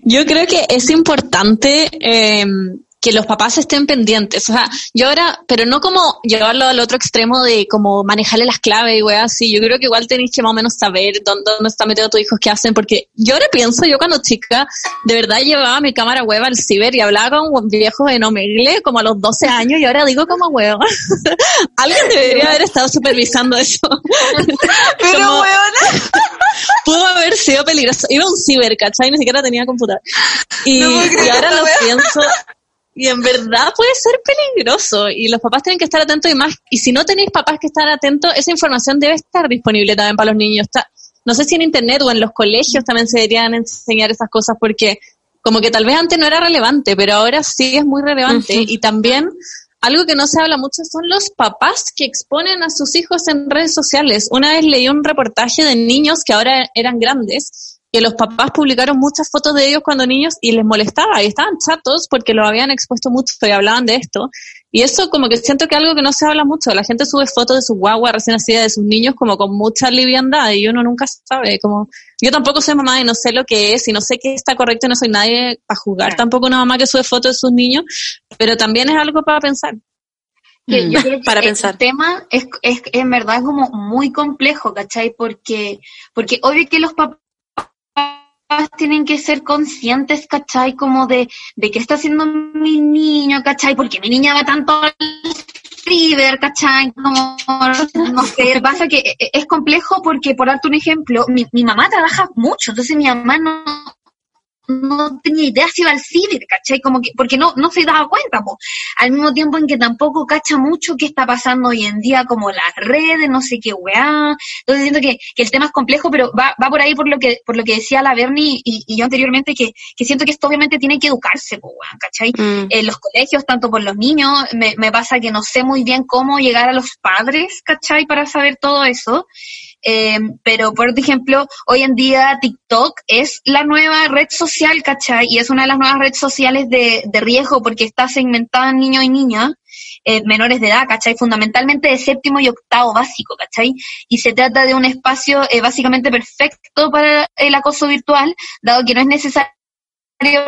Yo creo que es importante eh, que los papás estén pendientes. O sea, yo ahora, pero no como llevarlo al otro extremo de como manejarle las claves y weas así. Yo creo que igual tenéis que más o menos saber dónde, dónde está metido tu hijo, qué hacen, porque yo ahora pienso, yo cuando chica, de verdad llevaba mi cámara web al ciber y hablaba con viejos en Omegle como a los 12 años y ahora digo como weón. Alguien debería haber estado supervisando eso. Pero, Como- pudo haber sido peligroso. Iba a un ciber, ¿cachai? Ni siquiera tenía computador. Y, No y ahora lo pienso. Y en verdad puede ser peligroso. Y los papás tienen que estar atentos y más. Y si no tenéis papás que estar atentos, esa información debe estar disponible también para los niños. Está, no sé si en internet o en los colegios también se deberían enseñar esas cosas porque como que tal vez antes no era relevante, pero ahora sí es muy relevante. Y también algo que no se habla mucho son los papás que exponen a sus hijos en redes sociales. Una vez leí un reportaje de niños que ahora eran grandes, que los papás publicaron muchas fotos de ellos cuando niños y les molestaba y estaban chatos porque lo habían expuesto mucho y hablaban de esto. Y eso como que siento que es algo que no se habla mucho. La gente sube fotos de su guagua recién nacida, de sus niños como con mucha liviandad y uno nunca sabe. Como yo tampoco soy mamá y no sé lo que es y no sé qué está correcto y no soy nadie para juzgar tampoco una mamá que sube fotos de sus niños, pero también es algo para pensar. Que yo creo que Para el pensar. tema es, es en verdad como muy complejo, ¿cachai? Porque, porque obvio que los papás tienen que ser conscientes, ¿cachai? Como de, de qué está haciendo mi niño, ¿cachai? Porque mi niña va tanto al ciber, ¿cachai? Como, no sé, pasa que e- es complejo porque, por darte un ejemplo, mi, mi mamá trabaja mucho, entonces mi mamá no, no tenía idea si iba al ciber, ¿cachai? Como que, porque no, no se daba cuenta, po. Al mismo tiempo en que tampoco cacha mucho qué está pasando hoy en día, como las redes, no sé qué weá. Entonces siento que, que el tema es complejo, pero va, va por ahí por lo que, por lo que decía la Bernie y, y yo anteriormente, que, que siento que esto obviamente tiene que educarse, po, weá, ¿cachai? Mm. En los colegios, tanto por los niños, me, me pasa que no sé muy bien cómo llegar a los padres, ¿cachai? Para saber todo eso. Eh, pero, por ejemplo, hoy en día TikTok es la nueva red social, ¿cachai? Y es una de las nuevas redes sociales de, de riesgo porque está segmentada en niños y niñas eh, menores de edad, ¿cachai? Fundamentalmente de séptimo y octavo básico, ¿cachai? Y se trata de un espacio eh, básicamente perfecto para el acoso virtual, dado que no es necesario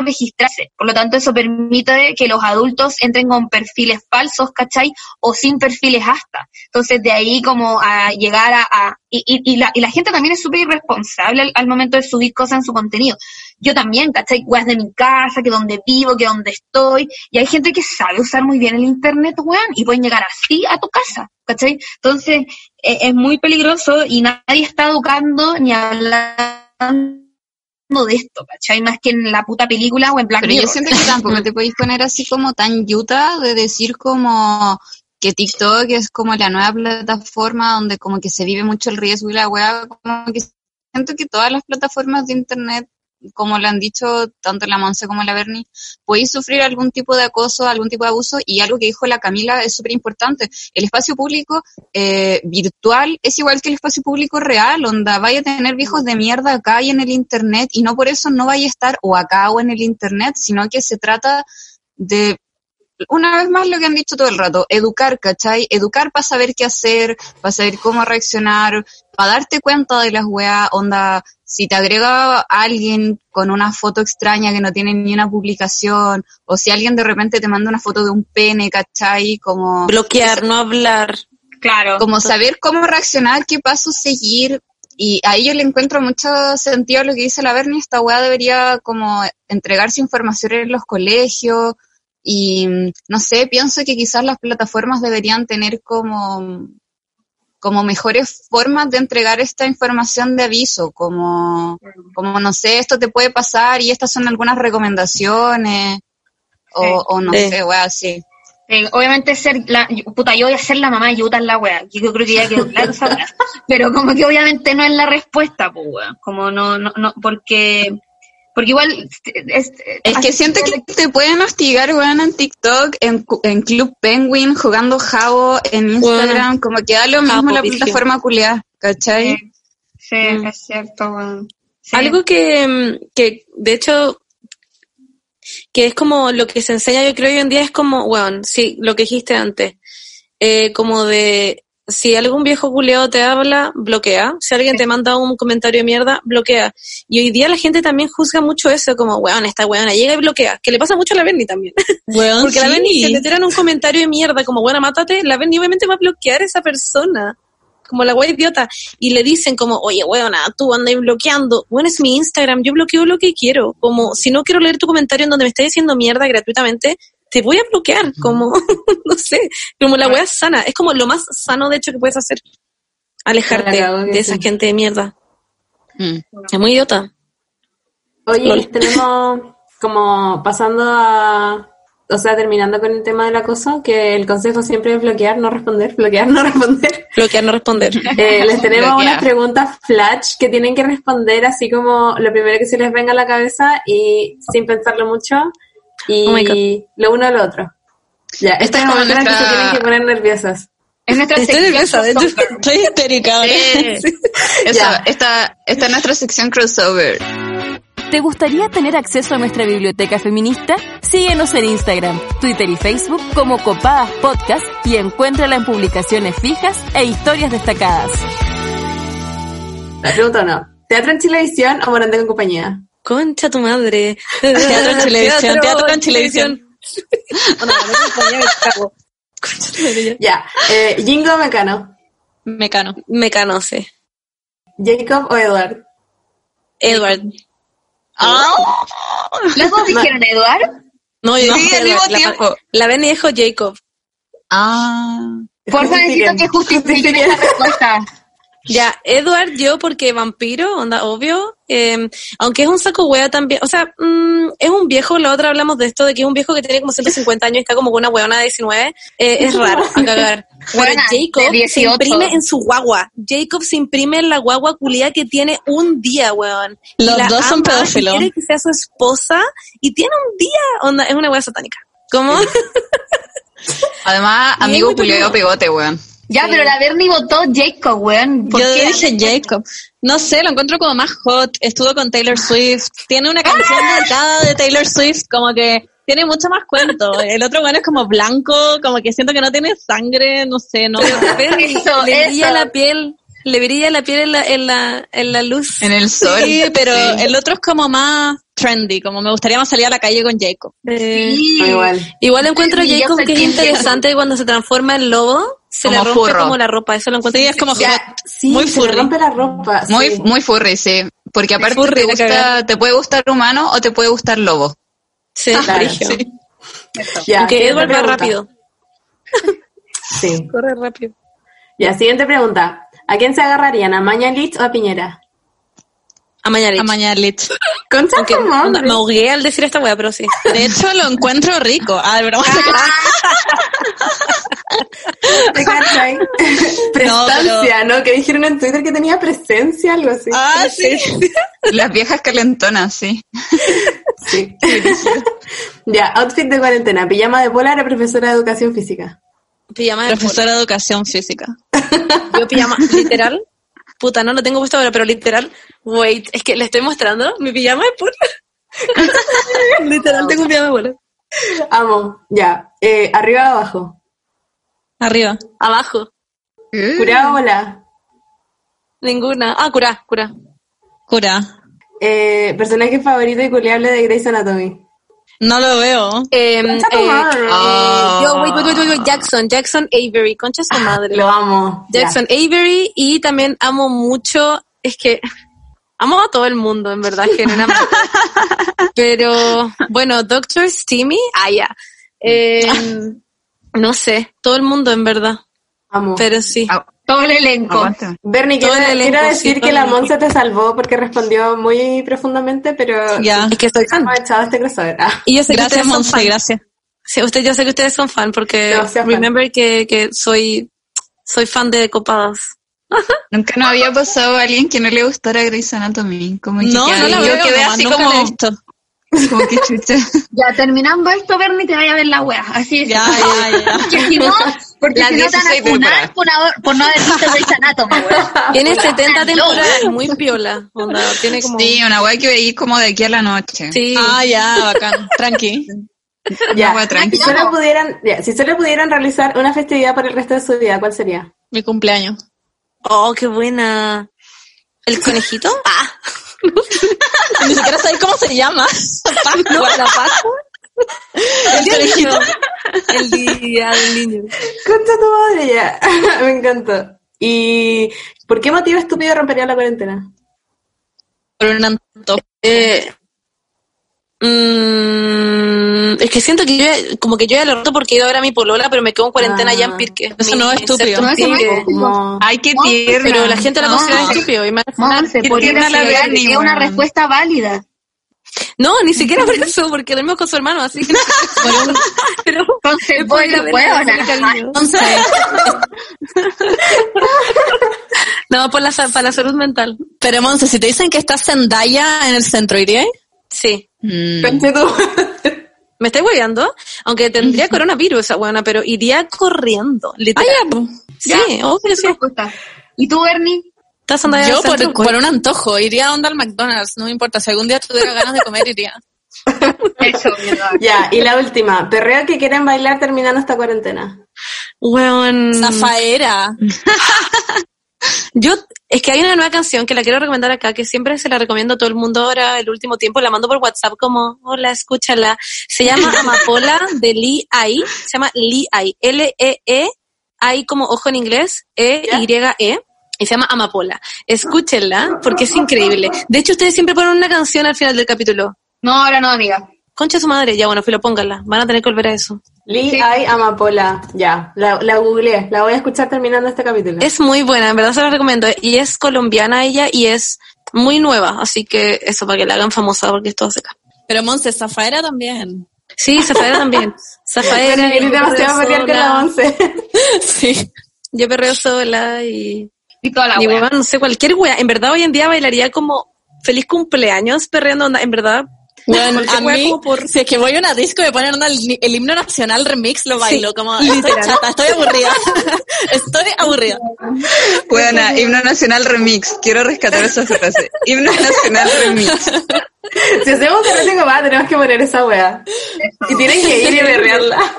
registrarse. Por lo tanto, eso permite que los adultos entren con perfiles falsos, ¿cachai? O sin perfiles hasta. Entonces, de ahí como a llegar a... y, y- la, y la gente también es súper irresponsable al, momento de subir cosas en su contenido. Yo también, ¿cachai? Weas de mi casa, que donde vivo, que donde estoy. Y hay gente que sabe usar muy bien el internet, weón, y pueden llegar así a tu casa, ¿cachai? Entonces, eh, es muy peligroso y nadie está educando ni hablando de esto, ¿cachai? Más que en la puta película o en Black Pero yo siento que tampoco te podéis poner así como tan yuta de decir como que TikTok es como la nueva plataforma donde como que se vive mucho el riesgo y la weá, como que siento que todas las plataformas de internet, como lo han dicho tanto la Monse como la Bernie, podéis sufrir algún tipo de acoso, algún tipo de abuso y algo que dijo la Camila es súper importante. El espacio público eh, virtual es igual que el espacio público real, onda, vaya a tener viejos de mierda acá y en el internet y no por eso no vaya a estar o acá o en el internet, sino que se trata de una vez más lo que han dicho todo el rato, educar, ¿cachai? Educar para saber qué hacer, para saber cómo reaccionar, para darte cuenta de las weas, onda, si te agrega alguien con una foto extraña que no tiene ni una publicación, o si alguien de repente te manda una foto de un pene, ¿cachai? Como... Bloquear, no hablar. Claro. Como saber cómo reaccionar, qué pasos seguir, y ahí yo le encuentro mucho sentido a lo que dice la Bernie, esta weá debería como entregarse información en los colegios, y mm, no sé, pienso que quizás las plataformas deberían tener como, como mejores formas de entregar esta información de aviso, como, como no sé, esto te puede pasar y estas son algunas recomendaciones, o, Sí. o no Sí. sé, weá, así. Eh, obviamente ser la, puta, yo voy a ser la mamá de Utah en la wea. Yo creo que ya quedó claro esa wea. Pero como que obviamente no es la respuesta, pues wea. Como no, no, no, porque, porque igual es, Es que siento que te pueden hostigar, weón, en TikTok, en, cu- en Club Penguin, jugando Jabo, en Instagram, como que da lo mismo la plataforma culiada, ¿cachai? Sí, es cierto, weón. Algo que, mm, que, de hecho, que es como lo que se enseña, yo creo, hoy en día es como, bueno, sí, lo que dijiste antes, eh, como de, si algún viejo culeado te habla, bloquea. Si alguien te manda un comentario de mierda, bloquea. Y hoy día la gente también juzga mucho eso, como, weón, esta weona llega y bloquea. Que le pasa mucho a la Bernie también. Weón, Porque la. Bernie, si le tiran un comentario de mierda, como, buena, mátate, la Bernie obviamente va a bloquear a esa persona. Como la wea idiota. Y le dicen como, oye, weona, tú andas bloqueando. Bueno, es mi Instagram, yo bloqueo lo que quiero. Como, si no quiero leer tu comentario en donde me estés diciendo mierda gratuitamente, te voy a bloquear. Como, no sé, como la wea sana. Es como lo más sano, de hecho, que puedes hacer. Alejarte de esa gente de mierda. Mm. Es muy idiota. Oye, Lol. tenemos como pasando a, o sea, terminando con el tema del acoso, que el consejo siempre es bloquear, no responder, bloquear, no responder. Bloquear, no responder. Eh, les tenemos Bloquear. unas preguntas flash que tienen que responder así como lo primero que se les venga a la cabeza y sin pensarlo mucho y Oh my lo uno a lo otro. Ya, esta Esta es manera que se nuestra- tienen que poner nerviosas. Es nuestra Estoy sección nerviosa, de hecho, crossover. estoy histérica ahora. Eso, Ya. esta, esta es nuestra sección crossover. ¿Te gustaría tener acceso a nuestra biblioteca feminista? Síguenos en Instagram, Twitter y Facebook como Copadas Podcast y encuéntrala en publicaciones fijas e historias destacadas. La pregunta no. ¿Teatro en Chilevisión o Morandé con compañía? Concha tu madre. Teatro en Chilevisión, teatro en. Bueno, me madre, ya. Eh, ¿Jingo o Mecano? Mecano. Me conoce. ¿Jacob o Edward? Edward. ¿Los dos dijeron Eduard? No, yo Sí, dije al Edward. mismo La- tiempo. La Benny dijo Jacob. Ah. Porfa, necesito que justifiquen esa respuesta. Ya, Edward, yo porque vampiro, onda, obvio. Eh, aunque es un saco hueá también. O sea, mm, es un viejo, la otra hablamos de esto, de que es un viejo que tiene como 150 años y está como con una hueona de 19. eh, es raro, a cagar. Jacob se 18. imprime en su guagua. Jacob se imprime en la guagua culia que tiene un día, weón. Los dos son pedófilos. Quiere que sea su esposa y tiene un día, onda, es una hueá satánica. ¿Cómo? Además, amigo culiado pegote, weón. Ya, pero la Bernie votó Jacob, weón. ¿Por Yo qué? dije Jacob. No sé, lo encuentro como más hot. Estuvo con Taylor Swift. Tiene una canción dedicada de Taylor Swift, como que tiene mucho más cuento. El otro bueno es como blanco, como que siento que no tiene sangre, no sé, no. Eso, le eso. brilla la piel, le brilla la piel en la, en la, en la luz. En el sol. Sí, pero Sí. el otro es como más trendy, como me gustaría más salir a la calle con Jacob. Eh, Sí. Igual. Igual encuentro a Jacob que es interesante cuando se transforma en lobo, se le Como rompe furro. como la ropa, eso lo encuentro. Sí, es como Ya. Sí, Muy se le furry. rompe la ropa. Muy, sí. muy furry, sí. Porque aparte Furry, te, gusta, te puede gustar humano o te puede gustar lobo. Sí, Claro. Sí. Ya, Aunque Edward va rápido, Sí. corre rápido. Ya, siguiente pregunta. ¿A quién se agarrarían? ¿A Maña Litz o a Piñera? A mañana. A Mañalich. Concha Aunque onda, me ahogué al decir esta weá, pero sí. De hecho, lo encuentro rico. Ah, de verdad. ¿Te cachai? Prestancia, ¿no? Que dijeron en Twitter que tenía presencia, algo así. Ah, sí. Las viejas calentonas, sí. Sí. ya, outfit de cuarentena. Pijama de polar o profesora de educación física. Pijama de Profesora de educación física. Yo pijama, literal. Puta, no lo tengo puesto ahora, pero literal. Wait, es que le estoy mostrando mi pijama de polo. literal tengo un pijama de polo. Amo. Ya. Eh, arriba o abajo. Arriba. Abajo. Curado o bola. Ninguna. Ah, cura, cura. Cura. Eh, personaje favorito y culiable de Grey's Anatomy. No lo veo. Eh, Concha tu eh, madre. eh, yo, wait, wait, wait, wait, wait, Jackson, Jackson Avery, concha su madre. Lo amo. Jackson Avery y también amo mucho, es que amo a todo el mundo, en verdad, genuinamente. Pero, bueno, Doctor Steamy, ah, ya. Eh, no sé, todo el mundo, en verdad. Amo. Pero sí. Ah, Todo el elenco. Bernie, quiero, el elenco, quiero sí, decir todo que el la. Monza te salvó porque respondió muy profundamente, pero Ya. Es que soy fan. echado este crossover. Ah. Y yo sé que Gracias, ustedes son Monse, fan. gracias. Sí, usted, yo sé que ustedes son fan porque fan. remember que, que soy, soy fan de Copadas. Nunca nos había pasado a alguien que no le gustara Grey's Anatomy. Como que No, quedé- no la yo veo. quedé nomás, así nunca como, la he visto. como que chucha. Ya, terminando esto, Bernie, te vaya a ver la wea. Así es. Ya, ya, ya. Porque si no, porque Las si no te van a 16 funar por, no haber visto Grey's Anatomy, weón. Tiene 70 no. temporadas, muy piola. Onda, tiene como... Sí, una weá que veí como de aquí a la noche. Sí. Ah, ya, bacán. Tranqui. Ya. Una weá Si solo pudieran, ya, si solo pudieran realizar una festividad por el resto de su vida, ¿cuál sería? Mi cumpleaños. Oh, qué buena. ¿El conejito? Ah, Ni siquiera sabéis cómo se llama. no, la Pascua. El día del niño. Concha tu madre ya. Me encantó. ¿Y por qué motivo estúpido rompería la cuarentena? Por un antojo. Eh, mm, es que siento que yo ya- como que yo ya lo roto porque he ido a ver a mi polola, pero me quedo en cuarentena allá en Pirque. Eso no es estúpido. No, eso no Ay, qué No, tierna. Pero la gente la No. considera estúpido y Qué por tierna la es una respuesta válida. No, ni siquiera por eso, porque dormimos con su hermano, así que pero Entonces, a cariño. Entonces, No, por la, para la salud mental. pero Monse, si te dicen que estás Zendaya en el centro, ¿irías? Sí. Mm. Me estoy hueveando, aunque tendría coronavirus esa buena, pero iría corriendo, Ah, literal. ya, pues. Sí, obvio, sí. ¿Y tú, Bernie? Estás andando Yo por, un antojo, iría a onda al McDonald's, no me importa. Si algún día tuviera ganas de comer, iría. Eso. Ya, y la última. Perreo que quieren bailar terminando esta cuarentena. Weón. Zafaera. Yo, es que hay una nueva canción que la quiero recomendar acá, que siempre se la recomiendo a todo el mundo ahora, el último tiempo, la mando por WhatsApp como, hola, escúchala. Se llama Amapola de Lee Ai, se llama Lee Ai, L-E-E, Ai como ojo en inglés, E-Y-E, y se llama Amapola. Escúchenla, porque es increíble. De hecho, ustedes siempre ponen una canción al final del capítulo. No, ahora no, amiga. Concha su madre, ya bueno, filo, pónganla. Van a tener que volver a eso. Lee Sí. Ay Amapola. Ya, la, la googleé. La voy a escuchar terminando este capítulo. Es muy buena, en verdad se la recomiendo. Y es colombiana ella y es muy nueva, así que eso para que la hagan famosa porque es todo seca. Pero Monse, Zafaera también. Sí, Zafaera también. Zafaera. Eres yo demasiado con la once. Sí. Yo perreo sola y... Y toda la y wea. no sé, cualquier wea. En verdad hoy en día bailaría como feliz cumpleaños perreando, onda, en verdad. Bueno, a mí, como por- si es que voy a una disco y me ponen onda el, el himno nacional remix, lo bailo. como, estoy literal. chata, estoy aburrida. estoy aburrida. Buena, himno nacional remix. Quiero rescatar esa frase. Himno nacional remix. Si hacemos carrete copada, tenemos que poner esa wea. Y tienen que ir y berrearla.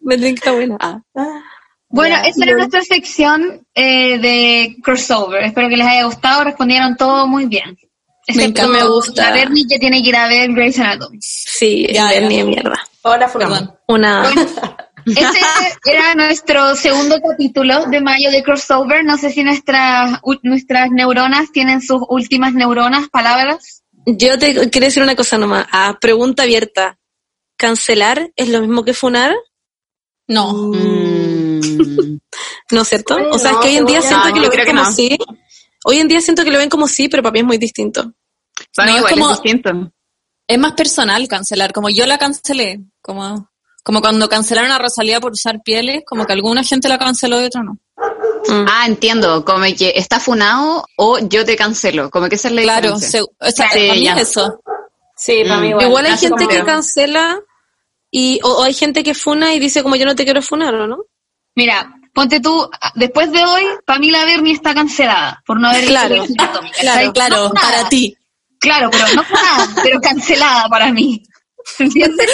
Me que está buena. Ah. Bueno, Ya. esa era nuestra sección eh, de crossover. Espero que les haya gustado. Respondieron todo muy bien. Me Excepto encanta, me gusta. La Bernie que tiene que ir a ver Grey's Anatomy. Sí, Ya, ni de mierda. Hola. Perdón. Una... Bueno, ese era nuestro segundo capítulo de mayo de crossover. No sé si nuestras, nuestras neuronas tienen sus últimas neuronas, palabras. Yo te quiero decir una cosa nomás. Ah, pregunta abierta. ¿Cancelar es lo mismo que funar? No. Mm. ¿No es cierto? Ay, o sea, no, es que hoy en día según siento que no. lo ven que como no. sí. Hoy en día siento que lo ven como sí, pero para mí es muy distinto. Para mí No, es igual como- es distinto. Es más personal cancelar, como yo la cancelé, como, como cuando cancelaron a Rosalía por usar pieles, como que alguna gente la canceló y otra no. Mm. Ah, entiendo. Como que está funado o yo te cancelo. Como que esa es la Claro, diferencia. se, o sea, Sí, para mí es eso. Sí, para mí Mm. igual. Igual hay gente que cancela y o, o hay gente que funa y dice como yo no te quiero funar, ¿o no? Mira, ponte tú, después de hoy, Pamela Bernie está cancelada por no haber Claro, hecho ¿cachai? Claro, claro, No para ti. Claro, pero no funada, pero cancelada para mí. ¿Entiendes?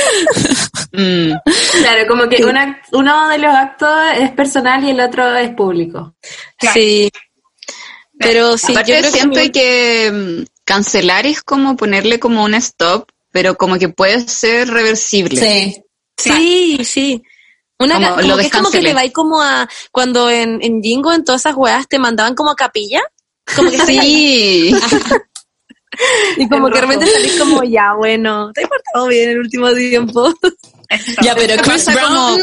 Mm. Claro, como que una, uno de los actos es personal y el otro es público. Claro. Sí. Pero sí, Aparte yo creo siento que, que, mm, cancelar es como ponerle como un stop, pero como que puede ser reversible. Sí. sí, sí. Una Como ca- lo como que es como que le va como a cuando en, en Jingo en todas esas weas te mandaban como a capilla, como que sí, y como que de rojo. repente salís como ya, bueno, te he portado bien el último tiempo. Ya, pero ¿Qué Chris Brown...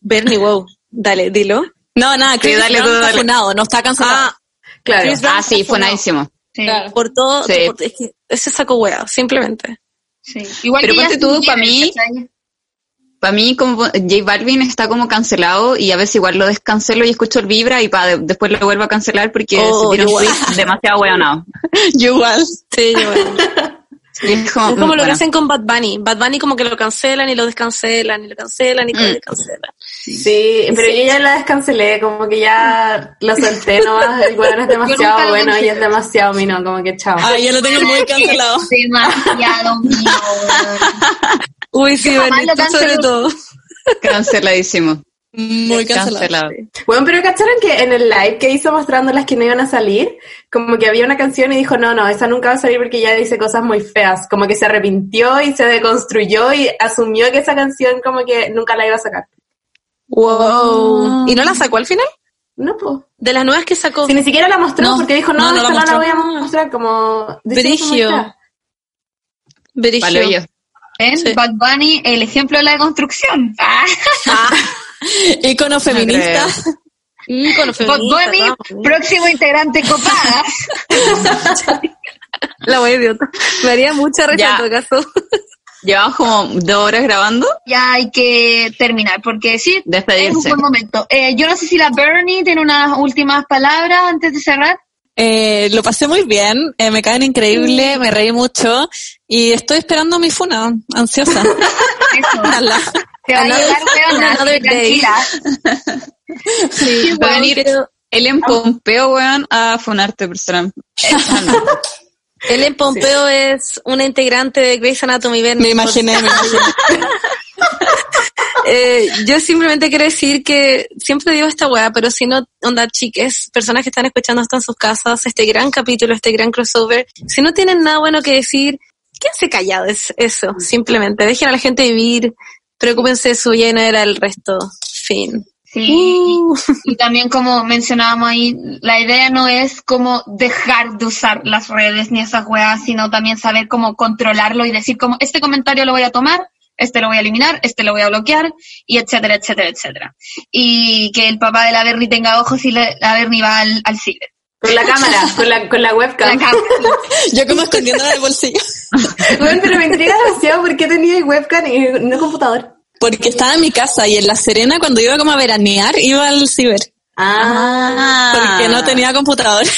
Bernie, wow, dale, dilo. No, nada, Chris dale, Brown está funado, no está cancelado. Ah, Claro. Chris Brown Ah, sí, funadísimo. Sí, Claro. por todo, Sí. por- es que ese saco wea, simplemente. sí. Igual Pero que ponte tú, pa' Bieber, mí- ¿cachai? Para mí, como J Balvin está como cancelado y a veces igual lo descancelo y escucho el vibra y pa, de- después lo vuelvo a cancelar porque Oh, se tiene un igual. demasiado weonado. Yo igual. Sí, yo, bueno. Y es como, Es como lo que bueno. hacen con Bad Bunny. Bad Bunny como que lo cancelan y lo descancelan y lo cancelan y lo Mm. descancelan. Sí, pero yo ya la descancelé, como que ya lo solté nomás, el weón es demasiado bueno y es demasiado mino, como que chao. Ah, yo lo tengo muy cancelado. Demasiado mío. Uy, sí, tú sobre todo. Canceladísimo. Muy cancelado. Cancelado. Bueno, pero ¿cacharon que en el live que hizo mostrando las que no iban a salir, como que había una canción y dijo, no, no, esa nunca va a salir porque ya dice cosas muy feas, como que se arrepintió y se deconstruyó y asumió que esa canción como que nunca la iba a sacar. Wow. ¿Y no la sacó al final? No, pues. De las nuevas que sacó. Si ni siquiera la mostró No, porque dijo, no, no, no la no la voy a mostrar, como... diciendo que ¿Ven? Bad Bunny, el ejemplo de la construcción. Ah. Icono feminista. Ícono Bad feminista, Bunny, vamos. próximo integrante copada. La wea idiota. Me haría mucha risa en todo caso. Llevamos como dos horas grabando. ya hay que terminar, porque sí, es un Despedirse. buen momento. Eh, yo no sé si la Bernie tiene unas últimas palabras antes de cerrar. Eh, lo pasé muy bien, eh, me caen increíble, me reí mucho y estoy esperando mi funa, ansiosa. Ojalá. Te va a llegar, tranquila. Sí, va a venir Ellen Pompeo, weón, a funarte personal. Ellen Pompeo es una integrante de Grey's Anatomy. Me imaginé, me imaginé. Eh, yo simplemente quiero decir que siempre digo esta weá, pero si no, onda chiques, personas que están escuchando esto en sus casas, este gran capítulo, este gran crossover, si no tienen nada bueno que decir, quédense callados, eso, simplemente, dejen a la gente vivir, preocúpense de su lleno era el resto, fin. Sí, y, y también como mencionábamos ahí, la idea no es como dejar de usar las redes ni esas weas, sino también saber cómo controlarlo y decir como este comentario lo voy a tomar, este lo voy a eliminar, este lo voy a bloquear, y etcétera, etcétera, etcétera. Y que el papá de la Bernie tenga ojos y la, la Bernie va al, al ciber. Con la cámara, con la, con la webcam. Yo como escondiéndola del bolsillo. Bueno, pero me intriga demasiado por qué tenía webcam y no computador. Porque estaba en mi casa y en La Serena cuando iba como a veranear iba al ciber. Ah. Porque no tenía computador.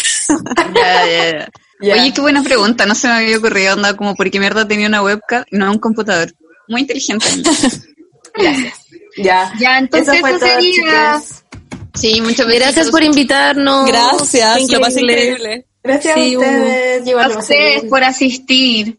Ya, ya, ya. Oye, qué buena pregunta. No se me había ocurrido, onda, como por qué mierda tenía una webcam y no un computador. Muy inteligente. Ya. Ya, entonces Eso eso sería. chicas. Sí, muchas Gracias por invitarnos. Gracias, Fue lo pasé increíble. increíble. Gracias Sí, a ustedes. A ustedes por asistir.